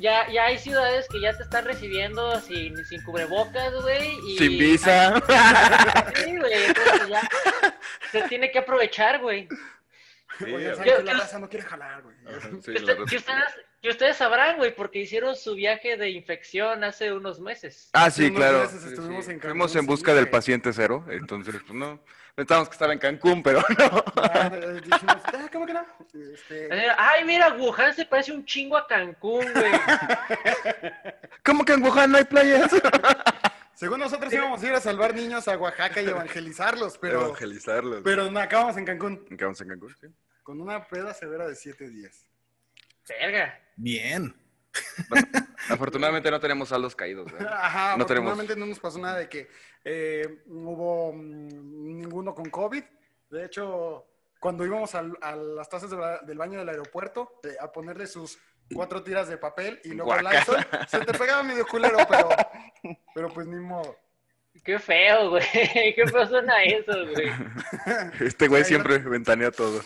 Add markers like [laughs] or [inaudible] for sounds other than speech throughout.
ya, ya hay ciudades que ya te están recibiendo sin, sin cubrebocas, güey. y- Sin visa. [laughs] Sí, güey, entonces ya se tiene que aprovechar, güey. Oigan, ¿saben Yo- que la yo- raza no quiere jalar, güey. Sí, Que, usted- ustedes, que ustedes sabrán, güey, porque hicieron su viaje de infección hace unos meses. Ah, sí, unos claro. meses Sí, estuvimos sí. en Fuimos en busca sí, del paciente cero, entonces, pues no. Pensábamos que estaba en Cancún, pero [laughs] no. Ah, eh, dijimos, ah, ¿cómo que no? Este, Eh, Ay, mira, Wuhan se parece un chingo a Cancún, güey. [laughs] ¿Cómo que en Wuhan no hay playas? [laughs] según nosotros íbamos a ir a salvar niños a Oaxaca y evangelizarlos, pero, Evangelizarlos. pero no, acabamos en Cancún ¿En qué vamos en Cancún? Sí. con una peda severa de siete días. Verga. Bien. Afortunadamente no tenemos saldos caídos, ¿verdad? Ajá, No tenemos- afortunadamente no nos pasó nada de que eh, no hubo mm, ninguno con COVID. De hecho, cuando íbamos al- a, las tazas de la- del baño del aeropuerto eh, a ponerle sus cuatro tiras de papel y luego. Lysol, se te pegaba medio culero, pero, pero pues ni modo. Qué feo, güey. [laughs] Qué feo suena eso, güey. Este güey siempre ventanea todo.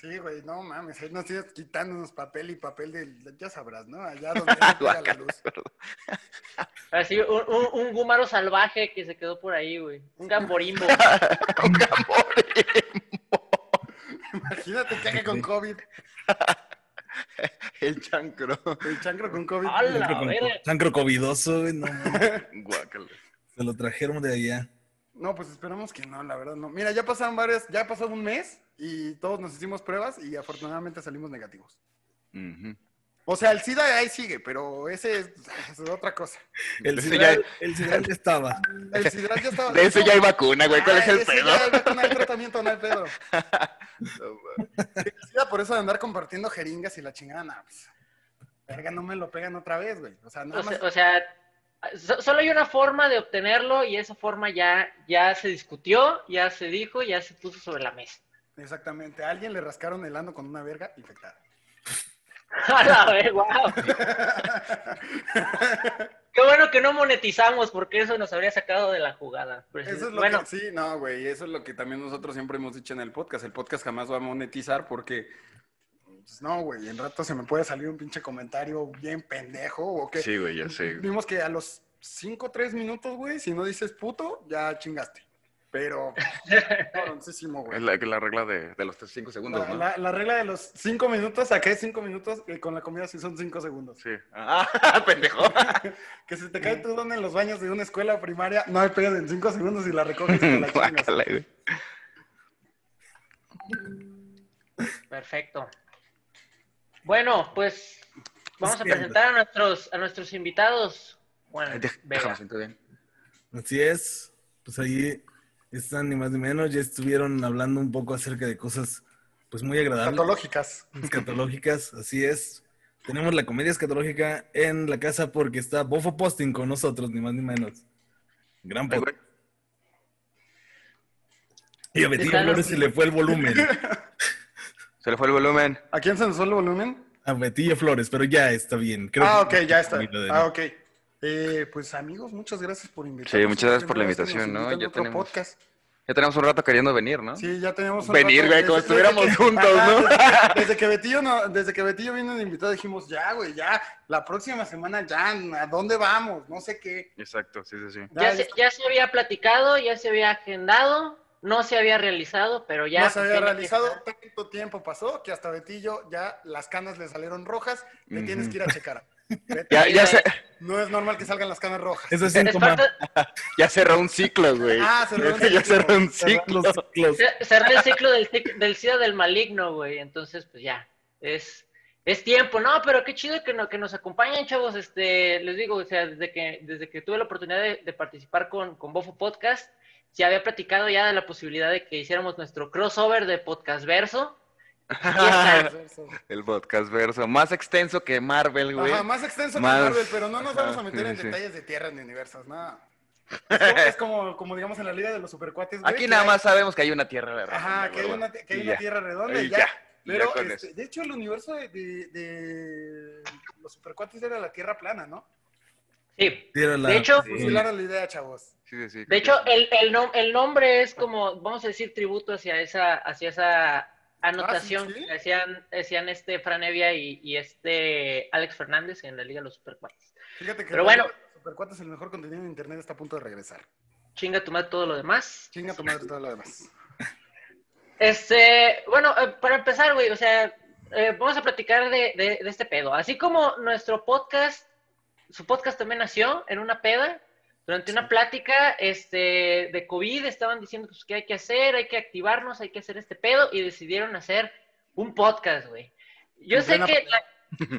Sí, güey, no mames, ahí nos ibas quitándonos papel y papel del, ya sabrás, ¿no? Allá [laughs] donde no pega la luz. Así, un, un, un gúmaro salvaje que se quedó por ahí, güey. Un gamborimbo. [laughs] Imagínate caga con COVID, [laughs] El chancro. el chancro con COVID. ¡Hala! Chancro, con- chancro covidoso, güey, no, Guácala. se lo trajeron de allá. No, pues esperamos que no, la verdad no. Mira, ya pasaron varias, ya pasó un mes y todos nos hicimos pruebas y afortunadamente salimos negativos. O sea, el SIDA ahí sigue, pero ese es, es otra cosa. El sidral, ya- el ya estaba. [laughs] El SIDA ya estaba. De ese ya hay vacuna, güey. ¿Cuál Ah, es el ese pedo? ya hay vacuna, hay tratamiento, no hay pedo. [laughs] No. El SIDA por eso de andar compartiendo jeringas y la chingada, nah, pues, verga, no me lo pegan otra vez, güey. O sea, nada O sea, más. o sea, so- solo hay una forma de obtenerlo y esa forma ya, ya se discutió, ya se dijo, ya se puso sobre la mesa. Exactamente. A alguien le rascaron el ano con una verga infectada. [laughs] A la vez, wow. [laughs] Qué bueno que no monetizamos porque eso nos habría sacado de la jugada. Pero Eso es lo bueno, que, sí, no, güey, eso es lo que también nosotros siempre hemos dicho en el podcast. El podcast jamás va a monetizar porque, pues, no, güey, en rato se me puede salir un pinche comentario bien pendejo o que Sí, güey, ya sé. vimos que a los 5 o 3 minutos, güey, si no dices puto, ya chingaste. Pero, [laughs] cabroncísimo, Es güey. la, la regla de, de los 5 segundos, La, ¿no? la- la regla de los 5 minutos, saqué 5 minutos y con la comida sí son 5 segundos. Sí. Ah, [laughs] pendejo. [laughs] Que si te cae tu don en los baños de una escuela primaria, no hay pedo en 5 segundos y la recoges y te la chingas. Güey. perfecto. Bueno, pues vamos a presentar a nuestros, a nuestros invitados. Bueno. Déjame siento bien. Así es. Pues ahí están ni más ni menos. Ya estuvieron hablando un poco acerca de cosas pues muy agradables. Patológicas. Escatológicas, así es. Tenemos la comedia escatológica en la casa porque está Bofo Posting con nosotros, ni más ni menos. Gran güey. Y a los- Flores se le fue el volumen. [laughs] Se le fue el volumen. ¿A quién se nos fue el volumen? A Betillo Flores, pero ya está bien. Creo ah, ok, ya está. Ah, ok. Eh, pues amigos, muchas gracias por invitarnos. Sí, muchas gracias por la invitación, ¿no? Ya otro tenemos- podcast. Ya tenemos un rato queriendo venir, ¿no? Sí, ya teníamos un Venir, rato- güey, como desde- estuviéramos desde [laughs] que- juntos, ¿no? Desde, desde que Betillo no, desde que Betillo vino de invitado dijimos, ya, güey, ya, la próxima semana ya, ¿a dónde vamos? No sé qué. Exacto, sí, sí, sí. ya, se, ya se había platicado, ya se había agendado, no se había realizado, pero ya. no se había que realizado, tanto tiempo pasó que hasta Betillo ya las canas le salieron rojas, le Ujú. tienes que ir a checar. [laughs] Ya, ya, se, No es normal que salgan las canas rojas. Es Es síntoma. [laughs] ya cerró un ciclo, güey. Ah, cerró un [laughs] ya ciclo. cerró un ciclo. los ciclos. Ce- cerrar el ciclo del, del SIDA del maligno, güey. Entonces, pues ya, es, es tiempo. No, pero qué chido que, no, que nos acompañen, chavos. Este, les digo, o sea, desde que, desde que tuve la oportunidad de, de participar con, con Bofo Podcast, se había platicado ya de la posibilidad de que hiciéramos nuestro crossover de podcast verso. [laughs] El podcast verso. Más extenso que Marvel, güey. Ajá, más extenso Más- que Marvel, pero no nos vamos a meter sí, en sí. detalles de tierras ni universos, no. [laughs] Es como, es como, como digamos en la Liga de los Supercuates, güey. Aquí nada hay- más sabemos que hay una tierra redonda. Ajá, que hay una, que hay una tierra redonda y Y ya. Pero, ya este, de hecho, el universo de, de- de los Supercuates era la tierra plana, ¿no? Sí. La- De hecho- sí. La idea, chavos. Sí, sí, sí. De hecho, el, el, nom- el nombre es como, vamos a decir, tributo hacia esa, hacia esa anotación Ah, ¿sí? que hacían, hacían este Fran Evia y, y este Alex Fernández en la Liga de los Supercuates. Fíjate que Pero bueno. Supercuates, el mejor contenido en internet, está a punto de regresar. Chinga tu madre todo lo demás. Chinga tu madre todo lo demás. [laughs] Este, bueno, eh, para empezar, güey, o sea, eh, vamos a platicar de, de- de este pedo. Así como nuestro podcast, su podcast también nació en una peda, durante una plática este, de COVID, estaban diciendo pues, qué hay que hacer, hay que activarnos, hay que hacer este pedo, y decidieron hacer un podcast, güey. Yo En sé que la,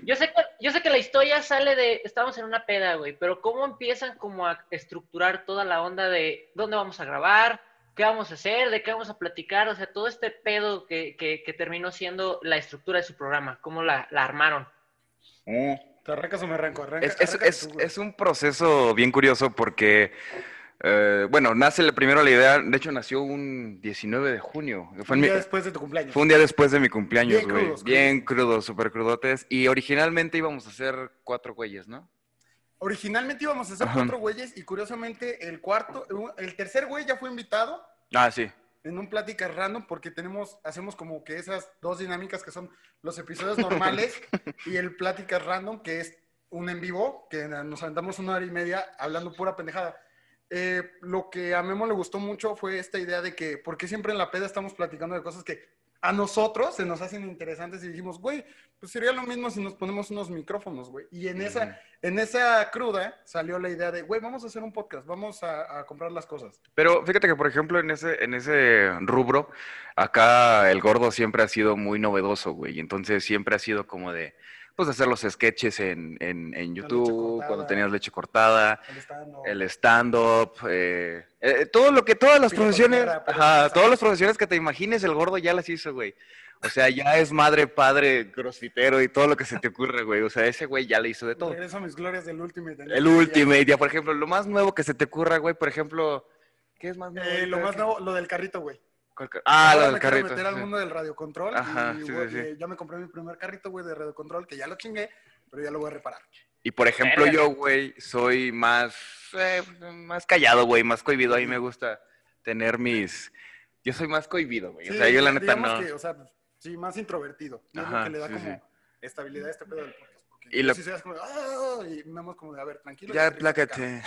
yo sé que yo sé que la historia sale de estamos en una peda, güey, pero cómo empiezan como a estructurar toda la onda de dónde vamos a grabar, qué vamos a hacer, de qué vamos a platicar, o sea, todo este pedo que, que, que terminó siendo la estructura de su programa, cómo la, la armaron. Mm. ¿Te arrancas o me arranco? Arranca, Es, es- arráncate es- tú, güey. es un proceso bien curioso porque, eh, bueno, nace primero la idea, de hecho nació un 19 de junio, fue, Un mi- día después de tu cumpleaños. fue un día después de mi cumpleaños, Bien güey, crudos, bien crudos, súper crudotes, y originalmente íbamos a hacer cuatro güeyes, ¿no? Originalmente íbamos a hacer Ajá. cuatro güeyes y curiosamente el cuarto, el tercer güey ya fue invitado Ah, sí. En un pláticas random porque tenemos, hacemos como que esas dos dinámicas que son los episodios normales [laughs] y el pláticas random que es un en vivo, que nos aventamos una hora y media hablando pura pendejada. Eh, lo que a Memo le gustó mucho fue esta idea de que, ¿por qué siempre en la peda estamos platicando de cosas que a nosotros se nos hacen interesantes y dijimos, güey, pues sería lo mismo si nos ponemos unos micrófonos, güey. Y en esa, en esa cruda salió la idea de, güey, vamos a hacer un podcast, vamos a, a comprar las cosas. Pero fíjate que, por ejemplo, en ese, en ese rubro, acá el gordo siempre ha sido muy novedoso, güey. Entonces siempre ha sido como de, pues, hacer los sketches en, en, en YouTube, cuando tenías leche cortada, El stand-up. eh, eh, todo lo que, todas las profesiones, ajá, todas las profesiones que te imagines, el gordo ya las hizo, güey. O sea, ya es madre, padre, crossfitero y todo lo que se te ocurre, güey. O sea, ese güey ya le hizo de todo. Regreso a mis glorias del Ultimate. El Ultimate, ya, por ejemplo, lo más nuevo que se te ocurra, güey, por ejemplo, ¿qué es más nuevo? Eh, lo más nuevo, lo del carrito, güey. ¿Cuál car- Ah, lo del me carrito. meter al mundo del radiocontrol. Ajá, y, sí, ya me compré mi primer carrito, güey, de radiocontrol, que ya lo chingué, pero ya lo voy a reparar. Y por ejemplo, Verga. yo, güey, soy más, eh, más callado, güey, más cohibido. A mí me gusta tener mis. Yo soy más cohibido, güey. o Sí, sea, yo la neta digamos no. Que, o sea, pues, sí, más introvertido. Es Ajá, lo que le da sí, como sí. estabilidad a este pedo del Y lo- soy así como, "Ah", y vamos como de, a ver, tranquilo. Ya, plácate.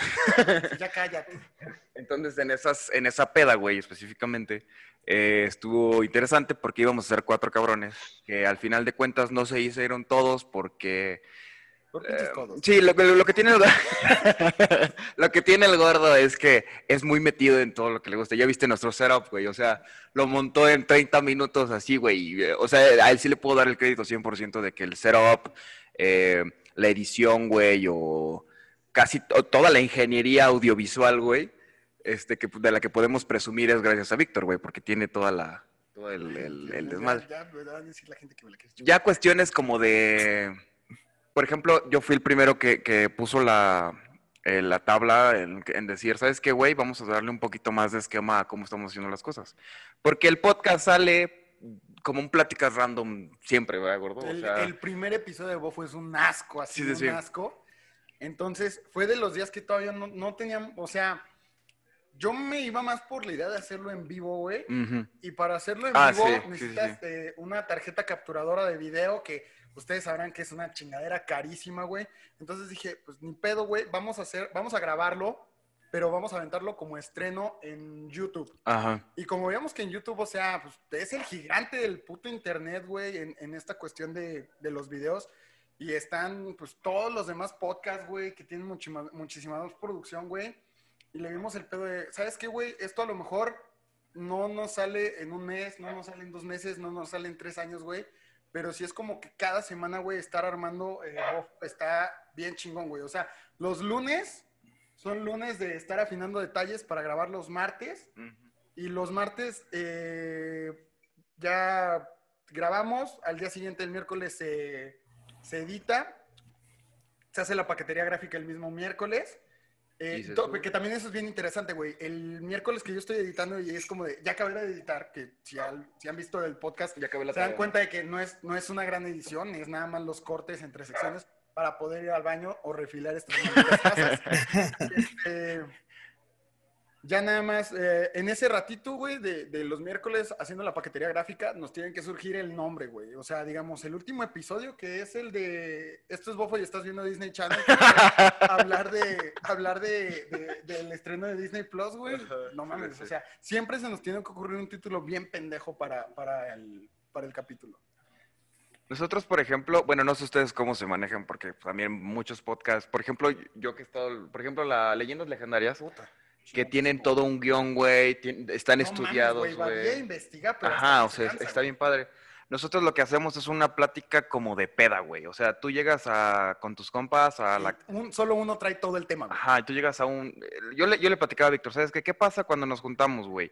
Ya cállate. [laughs] Entonces, en, esas, en esa peda, güey, específicamente, eh, estuvo interesante porque íbamos a ser cuatro cabrones, que al final de cuentas no se hicieron todos porque Eh. Sí, lo, que- lo que tiene el, [laughs] lo que tiene el gordo es que es muy metido en todo lo que le gusta. Ya viste nuestro setup, güey. O sea, lo montó en 30 minutos así, güey. eh, O sea, a él sí le puedo dar el crédito 100% de que el setup, eh, la edición, güey, o casi to- toda la ingeniería audiovisual, güey, este, que, de la que podemos presumir es gracias a Víctor, güey, porque tiene toda la, todo el, el, desmadre. Ya, Ya cuestiones como de, por ejemplo, yo fui el primero que, que puso la, eh, la tabla en, en decir, ¿sabes qué, güey? Vamos a darle un poquito más de esquema a cómo estamos haciendo las cosas. Porque el podcast sale como un pláticas random siempre, ¿verdad, gordo? O El, sea, el primer episodio de Bofo es un asco, así, Sí, sí, un asco. Entonces, fue de los días que todavía no, no tenían, o sea, yo me iba más por la idea de hacerlo en vivo, güey. Y para hacerlo en Ah, vivo sí, sí, sí, necesitas eh, una tarjeta capturadora de video que ustedes sabrán que es una chingadera carísima, güey. Entonces dije, pues ni pedo, güey, vamos a hacer, vamos a grabarlo, pero vamos a aventarlo como estreno en YouTube. Ajá. Y como veíamos que en YouTube, o sea, pues es el gigante del puto internet, güey, en, en esta cuestión de, de los videos. Y están, pues, todos los demás podcasts, güey, que tienen muchísima, muchísima más producción, güey. Y le vimos el pedo de, ¿sabes qué, güey? Esto a lo mejor no nos sale en un mes, no nos sale en dos meses, no nos sale en tres años, güey. Pero sí es como que cada semana, güey, estar armando eh, está bien chingón, güey. O sea, los lunes son lunes de estar afinando detalles para grabar los martes. Y los martes eh, ya grabamos, al día siguiente, el miércoles, se se edita, se hace la paquetería gráfica el mismo miércoles. eh, que también eso es bien interesante, güey. El miércoles que yo estoy editando y es como de, ya acabé de editar, que si, al- si han visto el podcast, Ya acabé la se dan cuenta de que no es, no es una gran edición, es nada más los cortes entre secciones para poder ir al baño o refilar estas tazas. [laughs] Este, Ya nada más, eh, en ese ratito, güey, de, de los miércoles haciendo la paquetería gráfica, nos tienen que surgir el nombre, güey. O sea, digamos, el último episodio, que es el de Esto es Bofo y estás viendo Disney Channel, hablar de hablar de, de- del estreno de Disney Plus, güey. No sí, mames, sí. o sea, siempre se nos tiene que ocurrir un título bien pendejo para, para, el, para el capítulo. Nosotros, por ejemplo, bueno, no sé ustedes cómo se manejan, porque también muchos podcasts, por ejemplo, yo que he estado, por ejemplo, la Leyendas Legendarias, que tienen todo un guion, güey, están No estudiados, güey. Pero Ajá, o sea, se cansa, está bien padre. Nosotros lo que hacemos es una plática como de peda, güey. O sea, tú llegas a, con tus compas a la... Un- solo uno trae todo el tema, güey. Ajá, y tú llegas a un... Yo le, yo le platicaba a Víctor, ¿sabes qué? ¿Qué pasa cuando nos juntamos, güey?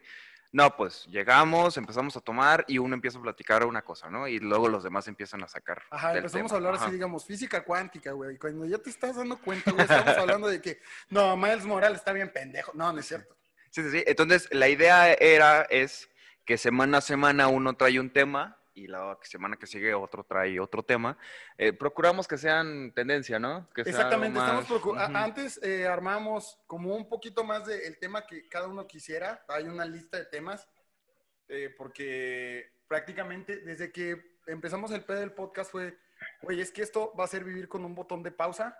No, pues llegamos, empezamos a tomar y uno empieza a platicar una cosa, ¿no? Y luego los demás empiezan a sacar. Ajá, del empezamos tema. a hablar Ajá. así, digamos, física cuántica, güey. Y cuando ya te estás dando cuenta, güey, estamos [laughs] hablando de que, no, Miles Morales está bien pendejo. No, no es cierto. Sí, sí, sí. Entonces, la idea era, es que semana a semana uno trae un tema y la semana que sigue otro trae otro tema. Eh, procuramos que sean tendencia, ¿no? Que Exactamente, estamos más- procu- a- Ujú. Antes eh, armamos como un poquito más del tema que cada uno quisiera. Hay una lista de temas, eh, porque prácticamente desde que empezamos el pedo del podcast fue, güey, es que esto va a ser vivir con un botón de pausa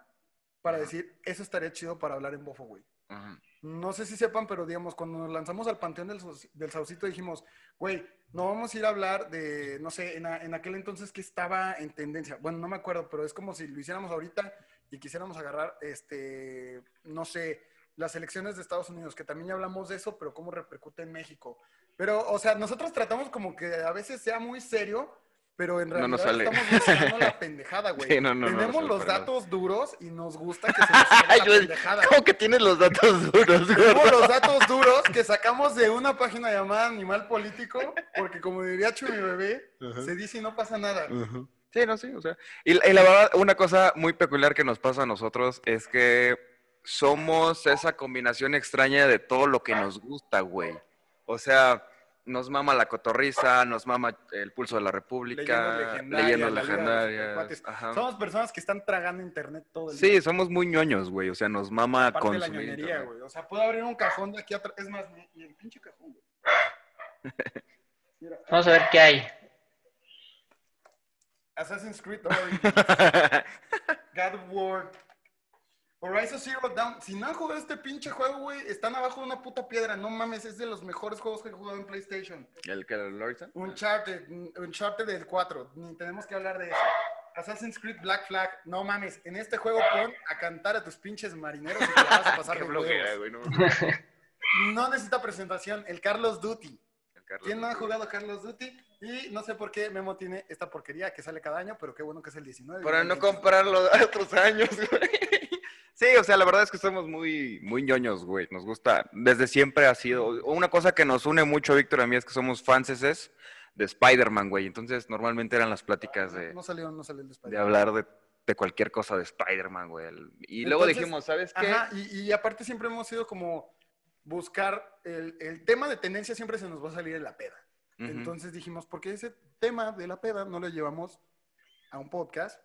para Ajá. decir, eso estaría chido para hablar en bofo, güey. Ujú. No sé si sepan, pero digamos, cuando nos lanzamos al Panteón del, del Saucito dijimos, güey, no vamos a ir a hablar de, no sé, en, en aquel entonces que estaba en tendencia. Bueno, no me acuerdo, pero es como si lo hiciéramos ahorita y quisiéramos agarrar, este, no sé, las elecciones de Estados Unidos, que también ya hablamos de eso, pero cómo repercute en México. Pero, o sea, nosotros tratamos como que a veces sea muy serio, pero en No realidad nos sale. estamos buscando la [laughs] pendejada, güey. Sí, no, no, no Tenemos los datos duros y nos gusta que se [laughs] nos salga la Yo- pendejada. ¿Cómo que tienes los datos duros, Tenemos gordo? los datos duros que sacamos de una página llamada Animal Político, porque como diría Chumi Bebé, se dice y no pasa nada. Sí, no, sí, o sea. Y, y la verdad, una cosa muy peculiar que nos pasa a nosotros es que somos esa combinación extraña de todo lo que nos gusta, güey. O sea, nos mama la cotorriza, nos mama el pulso de la República, Leyendas legendarias. Somos personas que están tragando internet todo el día. Sí, somos muy ñoños, güey. O sea, nos mama Aparte de la consumir. ñoñería, güey. O sea, puedo abrir un cajón de aquí atrás. Es más, ni, ni el pinche cajón, güey. [laughs] Mira, Vamos a ver qué hay. Assassin's Creed Origins, [laughs] God of War, Horizon Zero Dawn. Si no han jugado este pinche juego, güey, están abajo de una puta piedra. No mames, es de los mejores juegos que he jugado en PlayStation. ¿El que el Horizon? Uncharted, Uncharted del 4, ni tenemos que hablar de eso. Assassin's Creed Black Flag, no mames, en este juego pon a cantar a tus pinches marineros y te la vas a [laughs] pasar de güey. No, [laughs] No necesita presentación, el Carlos Duty. El Carlos ¿Quién no ha jugado Carlos Duty? Y no sé por qué Memo tiene esta porquería que sale cada año, pero qué bueno que es el 19. Para no el 20. comprarlo [laughs] a otros años, güey. Sí, o sea, la verdad es que somos muy, muy ñoños, güey. Nos gusta, desde siempre ha sido. Una cosa que nos une mucho, Víctor, a mí es que somos fanses de Spider-Man, güey. Entonces, normalmente eran las pláticas de, No salió, no salió el de de Spider-Man. hablar de, de cualquier cosa de Spider-Man, güey. Y luego Entonces, dijimos, ¿sabes qué? Ajá, y, y aparte siempre hemos sido como buscar el, el tema de tendencia siempre se nos va a salir en la peda. Ujú. Entonces dijimos, ¿por qué ese tema de la peda no lo llevamos a un podcast?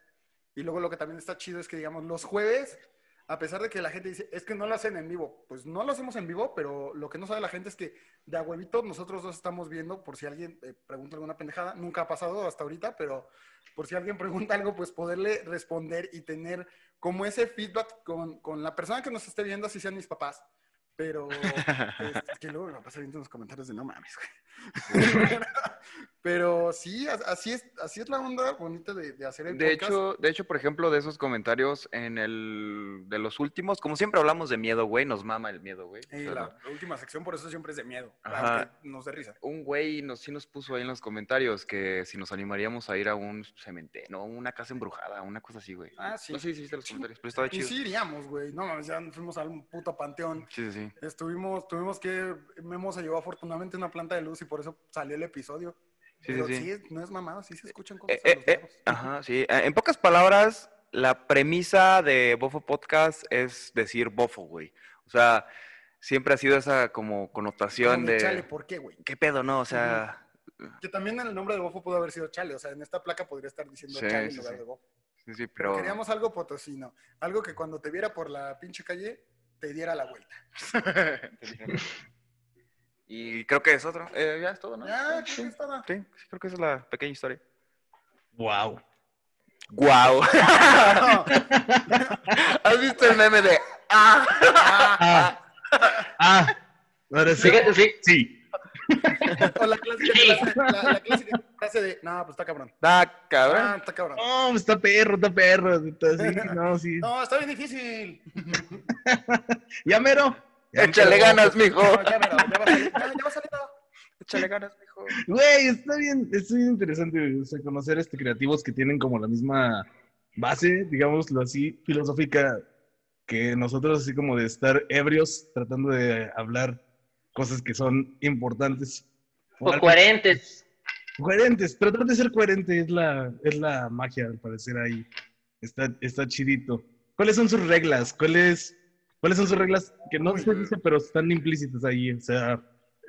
Y luego lo que también está chido es que, digamos, los jueves, a pesar de que la gente dice, es que no lo hacen en vivo, pues no lo hacemos en vivo, pero lo que no sabe la gente es que de a huevito nosotros dos estamos viendo, por si alguien eh, pregunta alguna pendejada, nunca ha pasado hasta ahorita, pero por si alguien [laughs] pregunta algo, pues poderle responder y tener como ese feedback con, con la persona que nos esté viendo, así sean mis papás. Pero [laughs] este, que luego me va a pasar viendo en los comentarios de no mames, güey. [laughs] Pero sí, as- así es, así es la onda bonita de, de hacer el De podcast. hecho, de hecho, por ejemplo, de esos comentarios en el de los últimos, como siempre hablamos de miedo, güey, nos mama el miedo, güey. Y O sea, la, la última sección, por eso siempre es de miedo. Ajá. Nos dé risa. un güey nos, sí nos puso ahí en los comentarios que si nos animaríamos a ir a un cementerio, no, una casa embrujada, una cosa así, güey. Ah, sí. No sé si viste los comentarios, pero estaba Y chido. sí iríamos, güey. No mames, ya fuimos al puto panteón. Sí, sí, sí. Estuvimos, tuvimos que, Memo se llevó afortunadamente una planta de luz y por eso salió el episodio. Sí, Pero sí, sí, no es mamado, sí se escuchan cosas Eh, en eh, los eh, ajá, sí. Eh, En pocas palabras, la premisa de Bofo Podcast es decir bofo, güey. O sea, siempre ha sido esa como connotación Como de. Chale, ¿por qué, güey? ¿Qué pedo, no? O sea... Que también el nombre de Bofo pudo haber sido Chale. O sea, en esta placa podría estar diciendo Sí, Chale en sí, lugar sí. de Bofo. Sí, sí, Pero pero... queríamos algo potosino. Algo que cuando te viera por la pinche calle, te diera la vuelta. [laughs] y creo que es otro. Eh, ya es todo, ¿no? Ya, sí, creo que es todo. sí, sí, creo que esa es la pequeña historia. Wow. ¡Guau! [laughs] [laughs] ¿Has visto el meme de ah? Ah. Ah. Ahora sí. Sí, Sí. O la clásica, Sí. frase, la, la clásica frase de, no, pues está cabrón. Ah, cabrón. Ah, está cabrón. No, está perro, está perro. Está así, [laughs] no, sí. No, está bien difícil. Ya mero. Échale ganas, mijo. No, ya, va. Ya, ya salir. Échale ganas, mijo. Güey, está bien, está bien interesante o sea, conocer este creativos que tienen como la misma base, digámoslo así, filosófica que nosotros, así como de estar ebrios tratando de hablar cosas que son importantes. o coherentes. Coherentes, tratar de ser coherente es la, es la magia, al parecer ahí. Está, está chidito. ¿Cuáles son sus reglas? ¿Cuáles, ¿Cuáles son sus reglas que no se dice, pero están implícitas ahí? O sea,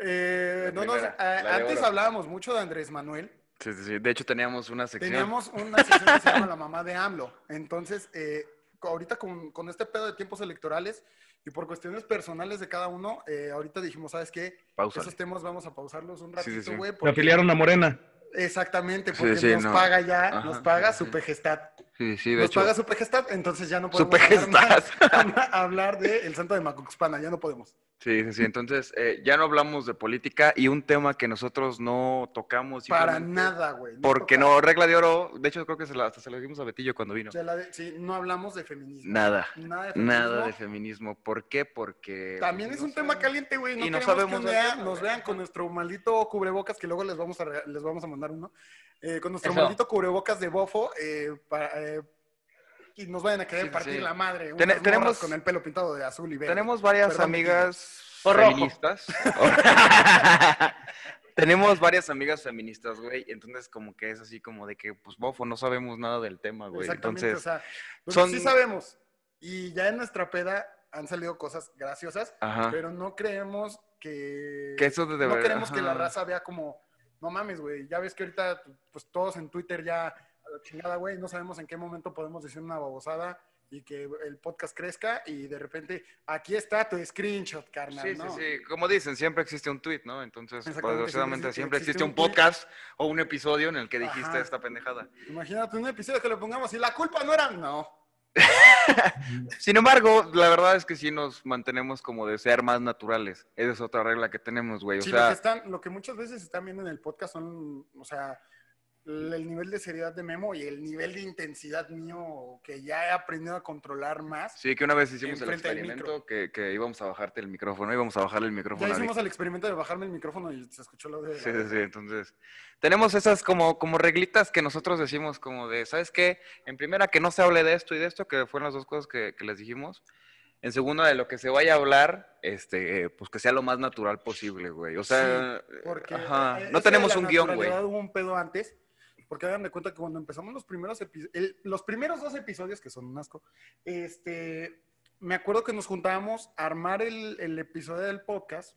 Eh, no primera, a- de antes hablábamos mucho de Andrés Manuel. Sí, sí, sí. De hecho, teníamos una sección. Teníamos una sección que se llama La Mamá de AMLO. Entonces, eh, ahorita con, con este pedo de tiempos electorales y por cuestiones personales de cada uno, eh, ahorita dijimos, ¿sabes qué? Pausa. Esos temas vamos a pausarlos un Sí, sí, ratito, sí. güey. se porque- afiliaron a Morena. Exactamente, Sí, porque sí, nos no. paga ya, Ajá, nos paga sí, su sí. pejestad. Sí, sí, de Nos hecho. paga su pejestad, entonces ya no podemos hablar, más- [laughs] hablar de el santo de Macuxpana, ya no podemos. Sí, sí, sí. Entonces, eh, ya no hablamos de política y un tema que nosotros no tocamos. Para nada, güey. Porque toca- no, regla de oro. De hecho, creo que se la, hasta se lo dijimos a Betillo cuando vino. la de- sí, no hablamos de feminismo. Nada. Nada de feminismo. Nada de feminismo. ¿Por qué? Porque. También pues, es no un tema caliente, güey. No Y no sabemos que nos vean con nuestro maldito cubrebocas, que luego les vamos a, les vamos a mandar uno. eh, con nuestro Eso. maldito cubrebocas de bofo, eh, para, eh, y nos vayan a querer Sí, partir sí. la madre. Ten- tenemos- con el pelo pintado de azul y verde. Tenemos varias Perdón, amigas O feministas. [laughs] Tenemos varias amigas feministas, güey. Entonces, como que es así como de que, pues, bofo, no sabemos nada del tema, güey. Exactamente, Entonces, o sea, pues, son- sí sabemos. Y ya en nuestra peda han salido cosas graciosas, ajá. pero no creemos que... Que eso de no verdad, queremos que la raza vea como, no mames, güey, ya ves que ahorita, pues todos en Twitter ya, la chingada, güey, no sabemos en qué momento podemos decir una babosada y que el podcast crezca y de repente, aquí está tu screenshot, carnal, Sí, sí, ¿no? sí. Como dicen, siempre existe un tweet, ¿no? Entonces, desgraciadamente, siempre existe existe un podcast o un episodio en el que dijiste Ajá. esta pendejada. Imagínate un episodio que le pongamos y la culpa no era, no. [laughs] Sin embargo, la verdad es que sí nos mantenemos como de ser más naturales. Esa es otra regla que tenemos, güey. O Sí, lo, que sea, están, lo que muchas veces están viendo en el podcast son, o sea, el nivel de seriedad de Memo y el nivel de intensidad mío que ya he aprendido a controlar más. sí, que una vez hicimos el experimento que, que íbamos a bajarte el micrófono, íbamos a bajarle el micrófono. Ya hicimos el experimento de bajarme el micrófono y se escuchó lo de... Sí, sí, sí. Entonces, tenemos esas como, como reglitas que nosotros decimos como de, ¿sabes qué? En primera, que no se hable de esto y de esto, que fueron las dos cosas que, que les dijimos. En segunda, de lo que se vaya a hablar, este, pues que sea lo más natural posible, güey. O sea, Porque ajá, eh, no tenemos un guion, güey. Hubo un pedo antes, porque hagan de cuenta que cuando empezamos los primeros episodios, los primeros dos episodios, que son un asco, este, me acuerdo que nos juntábamos a armar el, el episodio del podcast,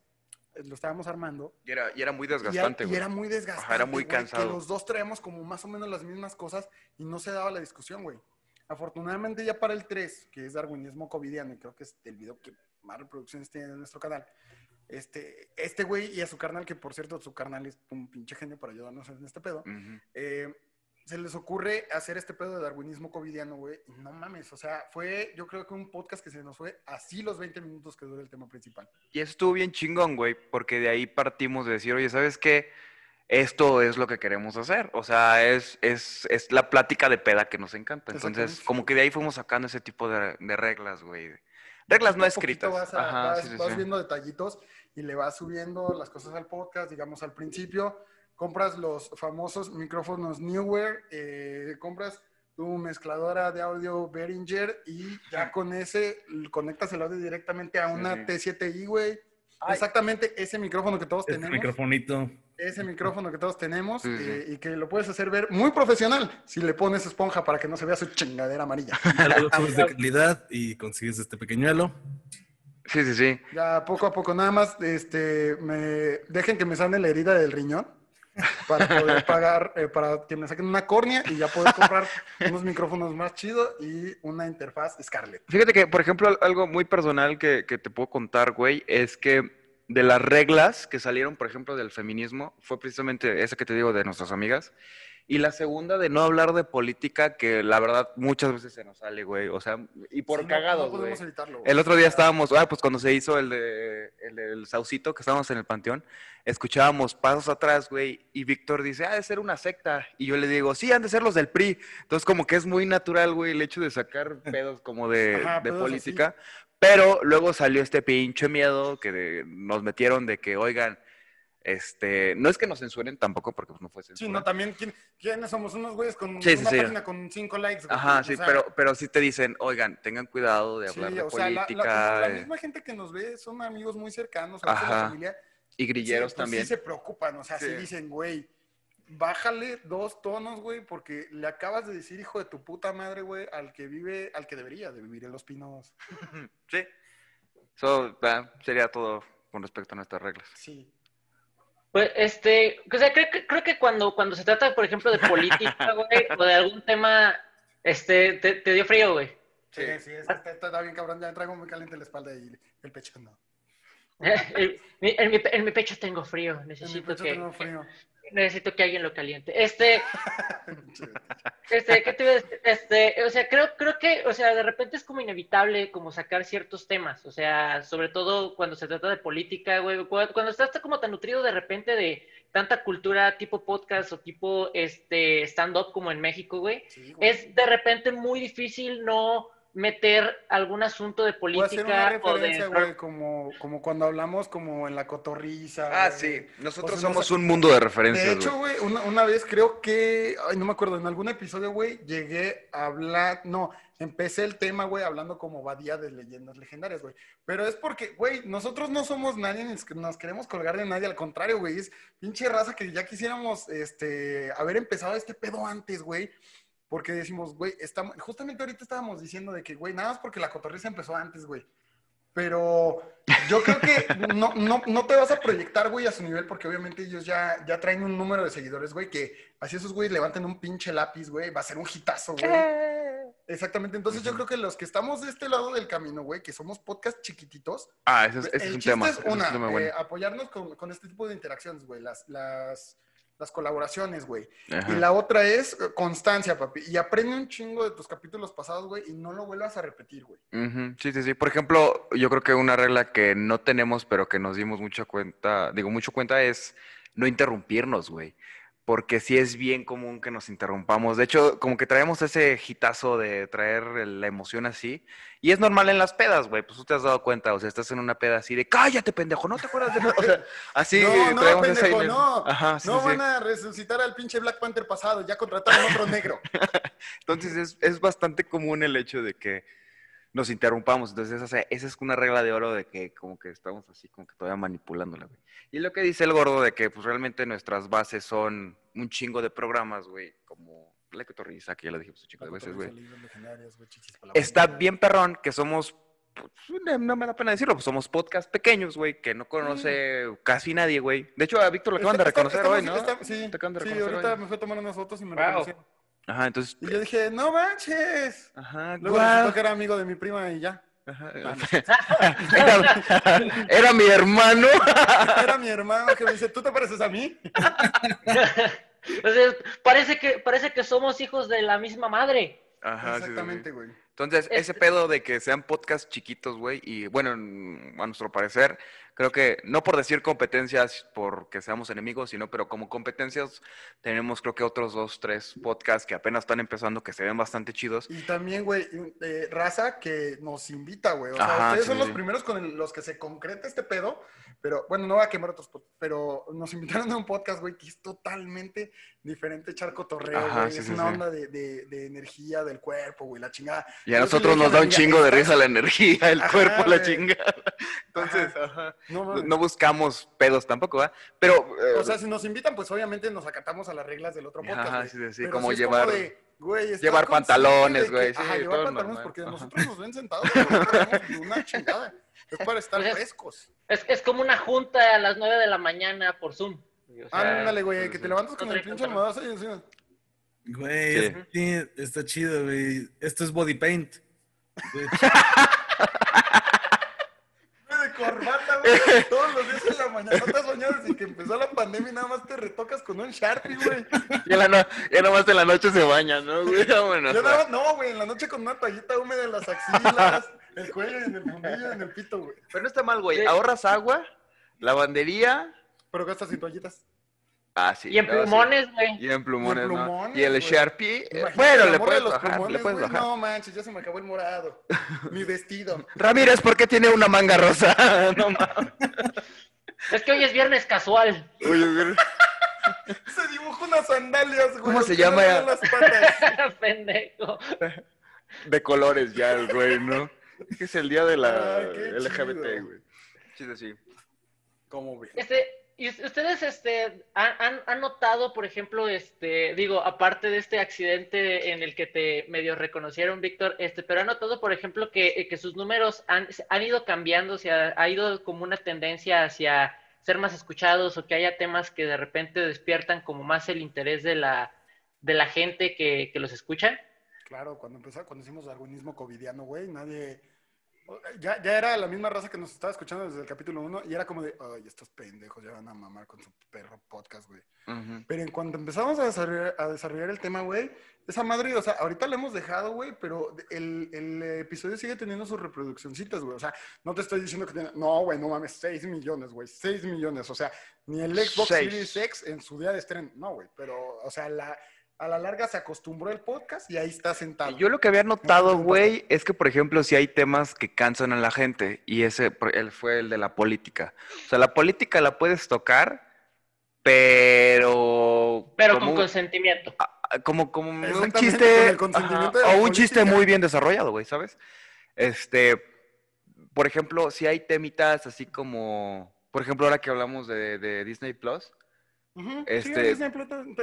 eh, lo estábamos armando, Y era, y era muy y, desgastante, y güey. era muy desgastante. Ajá, era muy güey, cansado. Que los dos traíamos como más o menos las mismas cosas y no se daba la discusión, güey. Afortunadamente ya para el 3, que es darwinismo covidiano, y creo que es el video que más reproducciones tiene en nuestro canal, este, este güey y a su carnal, que por cierto su carnal es un pinche genio para ayudarnos en este pedo, Ujú. eh, se les ocurre hacer este pedo de darwinismo covidiano, güey. y No mames, o sea, fue yo creo que un podcast que se nos fue así los 20 minutos que dura el tema principal. Y eso estuvo bien chingón, güey, porque de ahí partimos de decir, oye, ¿sabes qué? Esto es lo que queremos hacer. O sea, es, es, es la plática de peda que nos encanta. Entonces, como que de ahí fuimos sacando ese tipo de, de reglas, güey. Reglas no escritas. Vas, a- Ajá, vas- sí, sí, vas sí. viendo detallitos y le vas subiendo las cosas al podcast, digamos al principio. Compras los famosos micrófonos Newer, eh, compras tu mezcladora de audio Behringer y ya con ese conectas el audio directamente a una sí. T7i, güey. Exactamente ese micrófono que todos Este tenemos. microfonito. Ese micrófono que todos tenemos eh, y que lo puedes hacer ver muy profesional si le pones esponja para que no se vea su chingadera amarilla. [laughs] De calidad y consigues este pequeñuelo. Sí, sí, sí. Ya poco a poco, nada más, este, me dejen que me sane la herida del riñón. para poder [laughs] pagar, eh, para que me saquen una córnea y ya poder comprar unos micrófonos más chidos y una interfaz Scarlett. Fíjate que, por ejemplo, al- algo muy personal que, que te puedo contar, güey, es que de las reglas que salieron, por ejemplo, del feminismo, fue precisamente esa que te digo de nuestras amigas. Y la segunda de no hablar de política, que la verdad muchas veces se nos sale, güey. O sea, y por Sí, no- cagados, no güey. podemos evitarlo. güey. El otro día estábamos, ah, pues cuando se hizo el, de, el del Saucito, que estábamos en el panteón, escuchábamos pasos atrás, güey, y Víctor dice, ah, de ser una secta. Y yo le digo, sí, han de ser los del PRI. Entonces, como que es muy natural, güey, el hecho de sacar [laughs] pedos como de, Ajá, de política. Pero luego salió este pinche miedo que de- nos metieron de que, oigan, este, no es que nos censuren tampoco, porque pues, no fue Sí, censura. no, también, ¿quién- ¿quiénes somos? Unos güeyes con Sí, sí, una sí. página con cinco likes. güey. Ajá, O sí, sea, pero, pero sí te dicen, oigan, tengan cuidado de sí, hablar de o sea, la- la, política. como la eh, misma gente que nos ve son amigos muy cercanos, a veces la Ajá. familia. y grilleros sí, pues también. Sí se preocupan, o sea, Sí. sí dicen, güey, bájale dos tonos, güey, porque le acabas de decir, hijo de tu puta madre, güey, al que vive, al que debería de vivir en Los Pinos. [laughs] Sí. Eso sería todo con respecto a nuestras reglas. Sí. Pues, este, o sea, creo, que- creo que cuando, cuando se trata, por ejemplo, de política, [laughs] güey, o de algún tema, este, te, te dio frío, güey. Sí, sí, es- está, está bien cabrón, ya traigo muy caliente la espalda y el pecho no. [laughs] en, mi, en mi pe- en mi pecho tengo frío, En mi necesito pecho que, tengo frío. Necesito que alguien lo caliente. Este, [laughs] este, ¿qué te iba a decir? Este, o sea, creo, creo que, o sea, de repente es como inevitable como sacar ciertos temas, o sea, sobre todo cuando se trata de política, güey, cu- cuando, estás como tan nutrido de repente de tanta cultura tipo podcast o tipo, este, stand-up como en México, güey, Sí, güey. es de repente muy difícil no meter algún asunto de Puedo hacer una política o referencia, de... güey, como, como cuando hablamos como en la cotorriza. Ah, sí. Nosotros O sea, no somos un mundo de De referencias, hecho, güey. una, una vez creo que, ay, no me acuerdo, en algún episodio, güey, llegué a hablar, no, empecé el tema, güey, hablando como vadía de leyendas legendarias, güey. Pero es porque, güey, nosotros no somos nadie, ni nos queremos colgar de nadie, al contrario, güey, es pinche raza que ya quisiéramos, este, haber empezado este pedo antes, güey. Porque decimos, güey, estamos, justamente ahorita estábamos diciendo de que, güey, nada más porque la cotorriza empezó antes, güey. Pero yo creo que [laughs] no, no, no te vas a proyectar, güey, a su nivel, porque obviamente ellos ya, ya traen un número de seguidores, güey, que así esos güeyes levanten un pinche lápiz, güey, va a ser un hitazo, güey. [laughs] Exactamente. Entonces yo creo que los que estamos de este lado del camino, güey, que somos podcast chiquititos, Ah, ese es, ese es el un chiste tema. es ese es un una, tema eh, bueno. apoyarnos con, con este tipo de interacciones, güey, las, las, las colaboraciones, güey. Y la otra es eh, constancia, papi. Y aprende un chingo de tus capítulos pasados, güey, y no lo vuelvas a repetir, güey. Sí, sí, sí. Por ejemplo, yo creo que una regla que no tenemos, pero que nos dimos mucha cuenta, digo, mucho cuenta es no interrumpirnos, güey. Porque sí es bien común que nos interrumpamos. De hecho, como que traemos ese hitazo de traer la emoción así. Y es normal en las pedas, güey. Pues tú te has dado cuenta. O sea, estás en una peda así de cállate, pendejo, no te acuerdas de nada. O sea, [laughs] así no, no, traemos esa pendejo, iner- no. Ajá, sí, no sí. van a resucitar al pinche Black Panther pasado, ya contrataron otro negro. [laughs] Entonces es, es bastante común el hecho de que nos interrumpamos. Entonces esa, esa es una regla de oro de que como que estamos así, como que todavía manipulándola, güey. Y lo que dice el gordo de que pues realmente nuestras bases son un chingo de programas, güey, como La Cotorriza, que ya lo dijimos un chingo de veces, güey. Está bien perrón que somos, pues, no, me da pena decirlo, pues somos podcast pequeños, güey, que no conoce casi nadie, güey. De hecho, a Víctor lo acaban de Está- está- reconocer hoy, ¿no? está- sí, Te acaban de sí, reconocer ahorita hoy. me fue a tomar unas fotos y me Wow. reconocieron. Ajá, entonces... Y yo dije, no manches. Ajá, Luego resultó que era amigo de mi prima y ya. Ajá. Ah, [laughs] Era, era mi hermano. [laughs] Era mi hermano que me dice, ¿tú te pareces a mí? [laughs] O sea, parece que, parece que somos hijos de la misma madre. Ajá, sí. Exactamente, güey. Entonces, ese Este- pedo de que sean podcasts chiquitos, güey, y bueno, en- a nuestro parecer, creo que no por decir competencias porque seamos enemigos, sino pero como competencias tenemos creo que otros dos, tres podcasts que apenas están empezando, que se ven bastante chidos. Y también, güey, eh, raza que nos invita, güey. O sea, Ajá, ustedes sí, son los sí. primeros con el- los que se concreta este pedo, pero bueno, no voy a quemar otros, pero nos [laughs] invitaron a un podcast, güey, que es totalmente diferente echar cotorreo, güey. sí, es una onda de, de- de energía del cuerpo, güey, la chingada. Y a Yo nosotros nos da un chingo de "Estás- risa la energía, el Ajá, cuerpo, la chingada. Entonces, ajá. No, No, mames. no buscamos pedos tampoco, ¿va? Pero... eh, O sea, si nos invitan, pues obviamente nos acatamos a las reglas del otro podcast. Ajá, sí, sí, sí, como llevar- de, güey, llevar pantalones, güey, sí, Ajá, llevar todo pantalones normal, porque ajá. nosotros nos ven sentados, [laughs] una chingada. Es para estar Pues es- frescos. Es, es como una junta a las 9 de la mañana por Zoom. O sea, Ándale, güey, sí, que te levantas con el pinche almohadazo y encima. Güey, sí, está chido, güey. Esto es body paint. [laughs] De hecho, de corbata, güey. [laughs] Todos los días en la mañana. No te has bañado desde que empezó la pandemia y nada más te retocas con un Sharpie, güey. Ya, la no, ya nomás en la noche se baña, ¿no, güey? [laughs] Vámonos. Yo nada más, no, güey, en la noche con una toallita húmeda en las axilas, el cuello, en el fundillo, en el pito, güey. Pero no está mal, güey. Ahorras agua, lavandería. Pero gastas sin toallitas. Ah, sí. Y en no, plumones, güey. Y en plumones, Y en ¿no? plumones, Y el. Sharpie. eh, bueno, le puedes bajar, le puedes bajar. No manches, ya se me acabó el morado. Mi vestido. [laughs] Ramírez, ¿por qué tiene una manga rosa? [laughs] no mames. Es que hoy es viernes casual. Oye, güey. [laughs] Se dibujó unas sandalias, güey. ¿Cómo se no llama? vean las patas. Pendejo. De colores ya, el güey, ¿no? Es que es el día de la Ay, LGBT, chido. güey. Chido, sí. ¿Cómo, güey? Este, y us- ustedes, este, han, notado, por ejemplo, este, digo, aparte de este accidente en el que te medio reconocieron, Víctor, este, pero han notado, por ejemplo, que, eh, que sus números han, han ido cambiando, o ha ido como una tendencia hacia ser más escuchados o que haya temas que de repente despiertan como más el interés de la, de la gente que, que los escucha. Claro, cuando empezó, cuando hicimos covidiano, güey, nadie... Ya, ya era la misma raza que nos estaba escuchando desde el capítulo 1 y era como de, ay, estos pendejos ya van a mamar con su perro podcast, güey. Pero en cuanto empezamos a desarrollar, a desarrollar el tema, güey, esa madre, o sea, ahorita la hemos dejado, güey, pero el, el episodio sigue teniendo sus reproduccioncitas, güey. O sea, no te estoy diciendo que tiene, no, güey, no mames, 6 millones, güey, 6 millones. O sea, ni el Xbox. Series X en su día de estreno, no, güey, pero, o sea, la, a la larga se acostumbró el podcast y ahí está sentado. Yo lo que había notado, No, güey, es que, por ejemplo, si hay temas que cansan a la gente, y ese él fue el de la política. O sea, la política la puedes tocar, pero... Pero como, con consentimiento. como, como un chiste... con el consentimiento de ajá, la o un chiste muy bien desarrollado, güey, ¿sabes? Este, por ejemplo, si hay temitas así como... Por ejemplo, ahora que hablamos de, de Disney Plus, Sí, este, también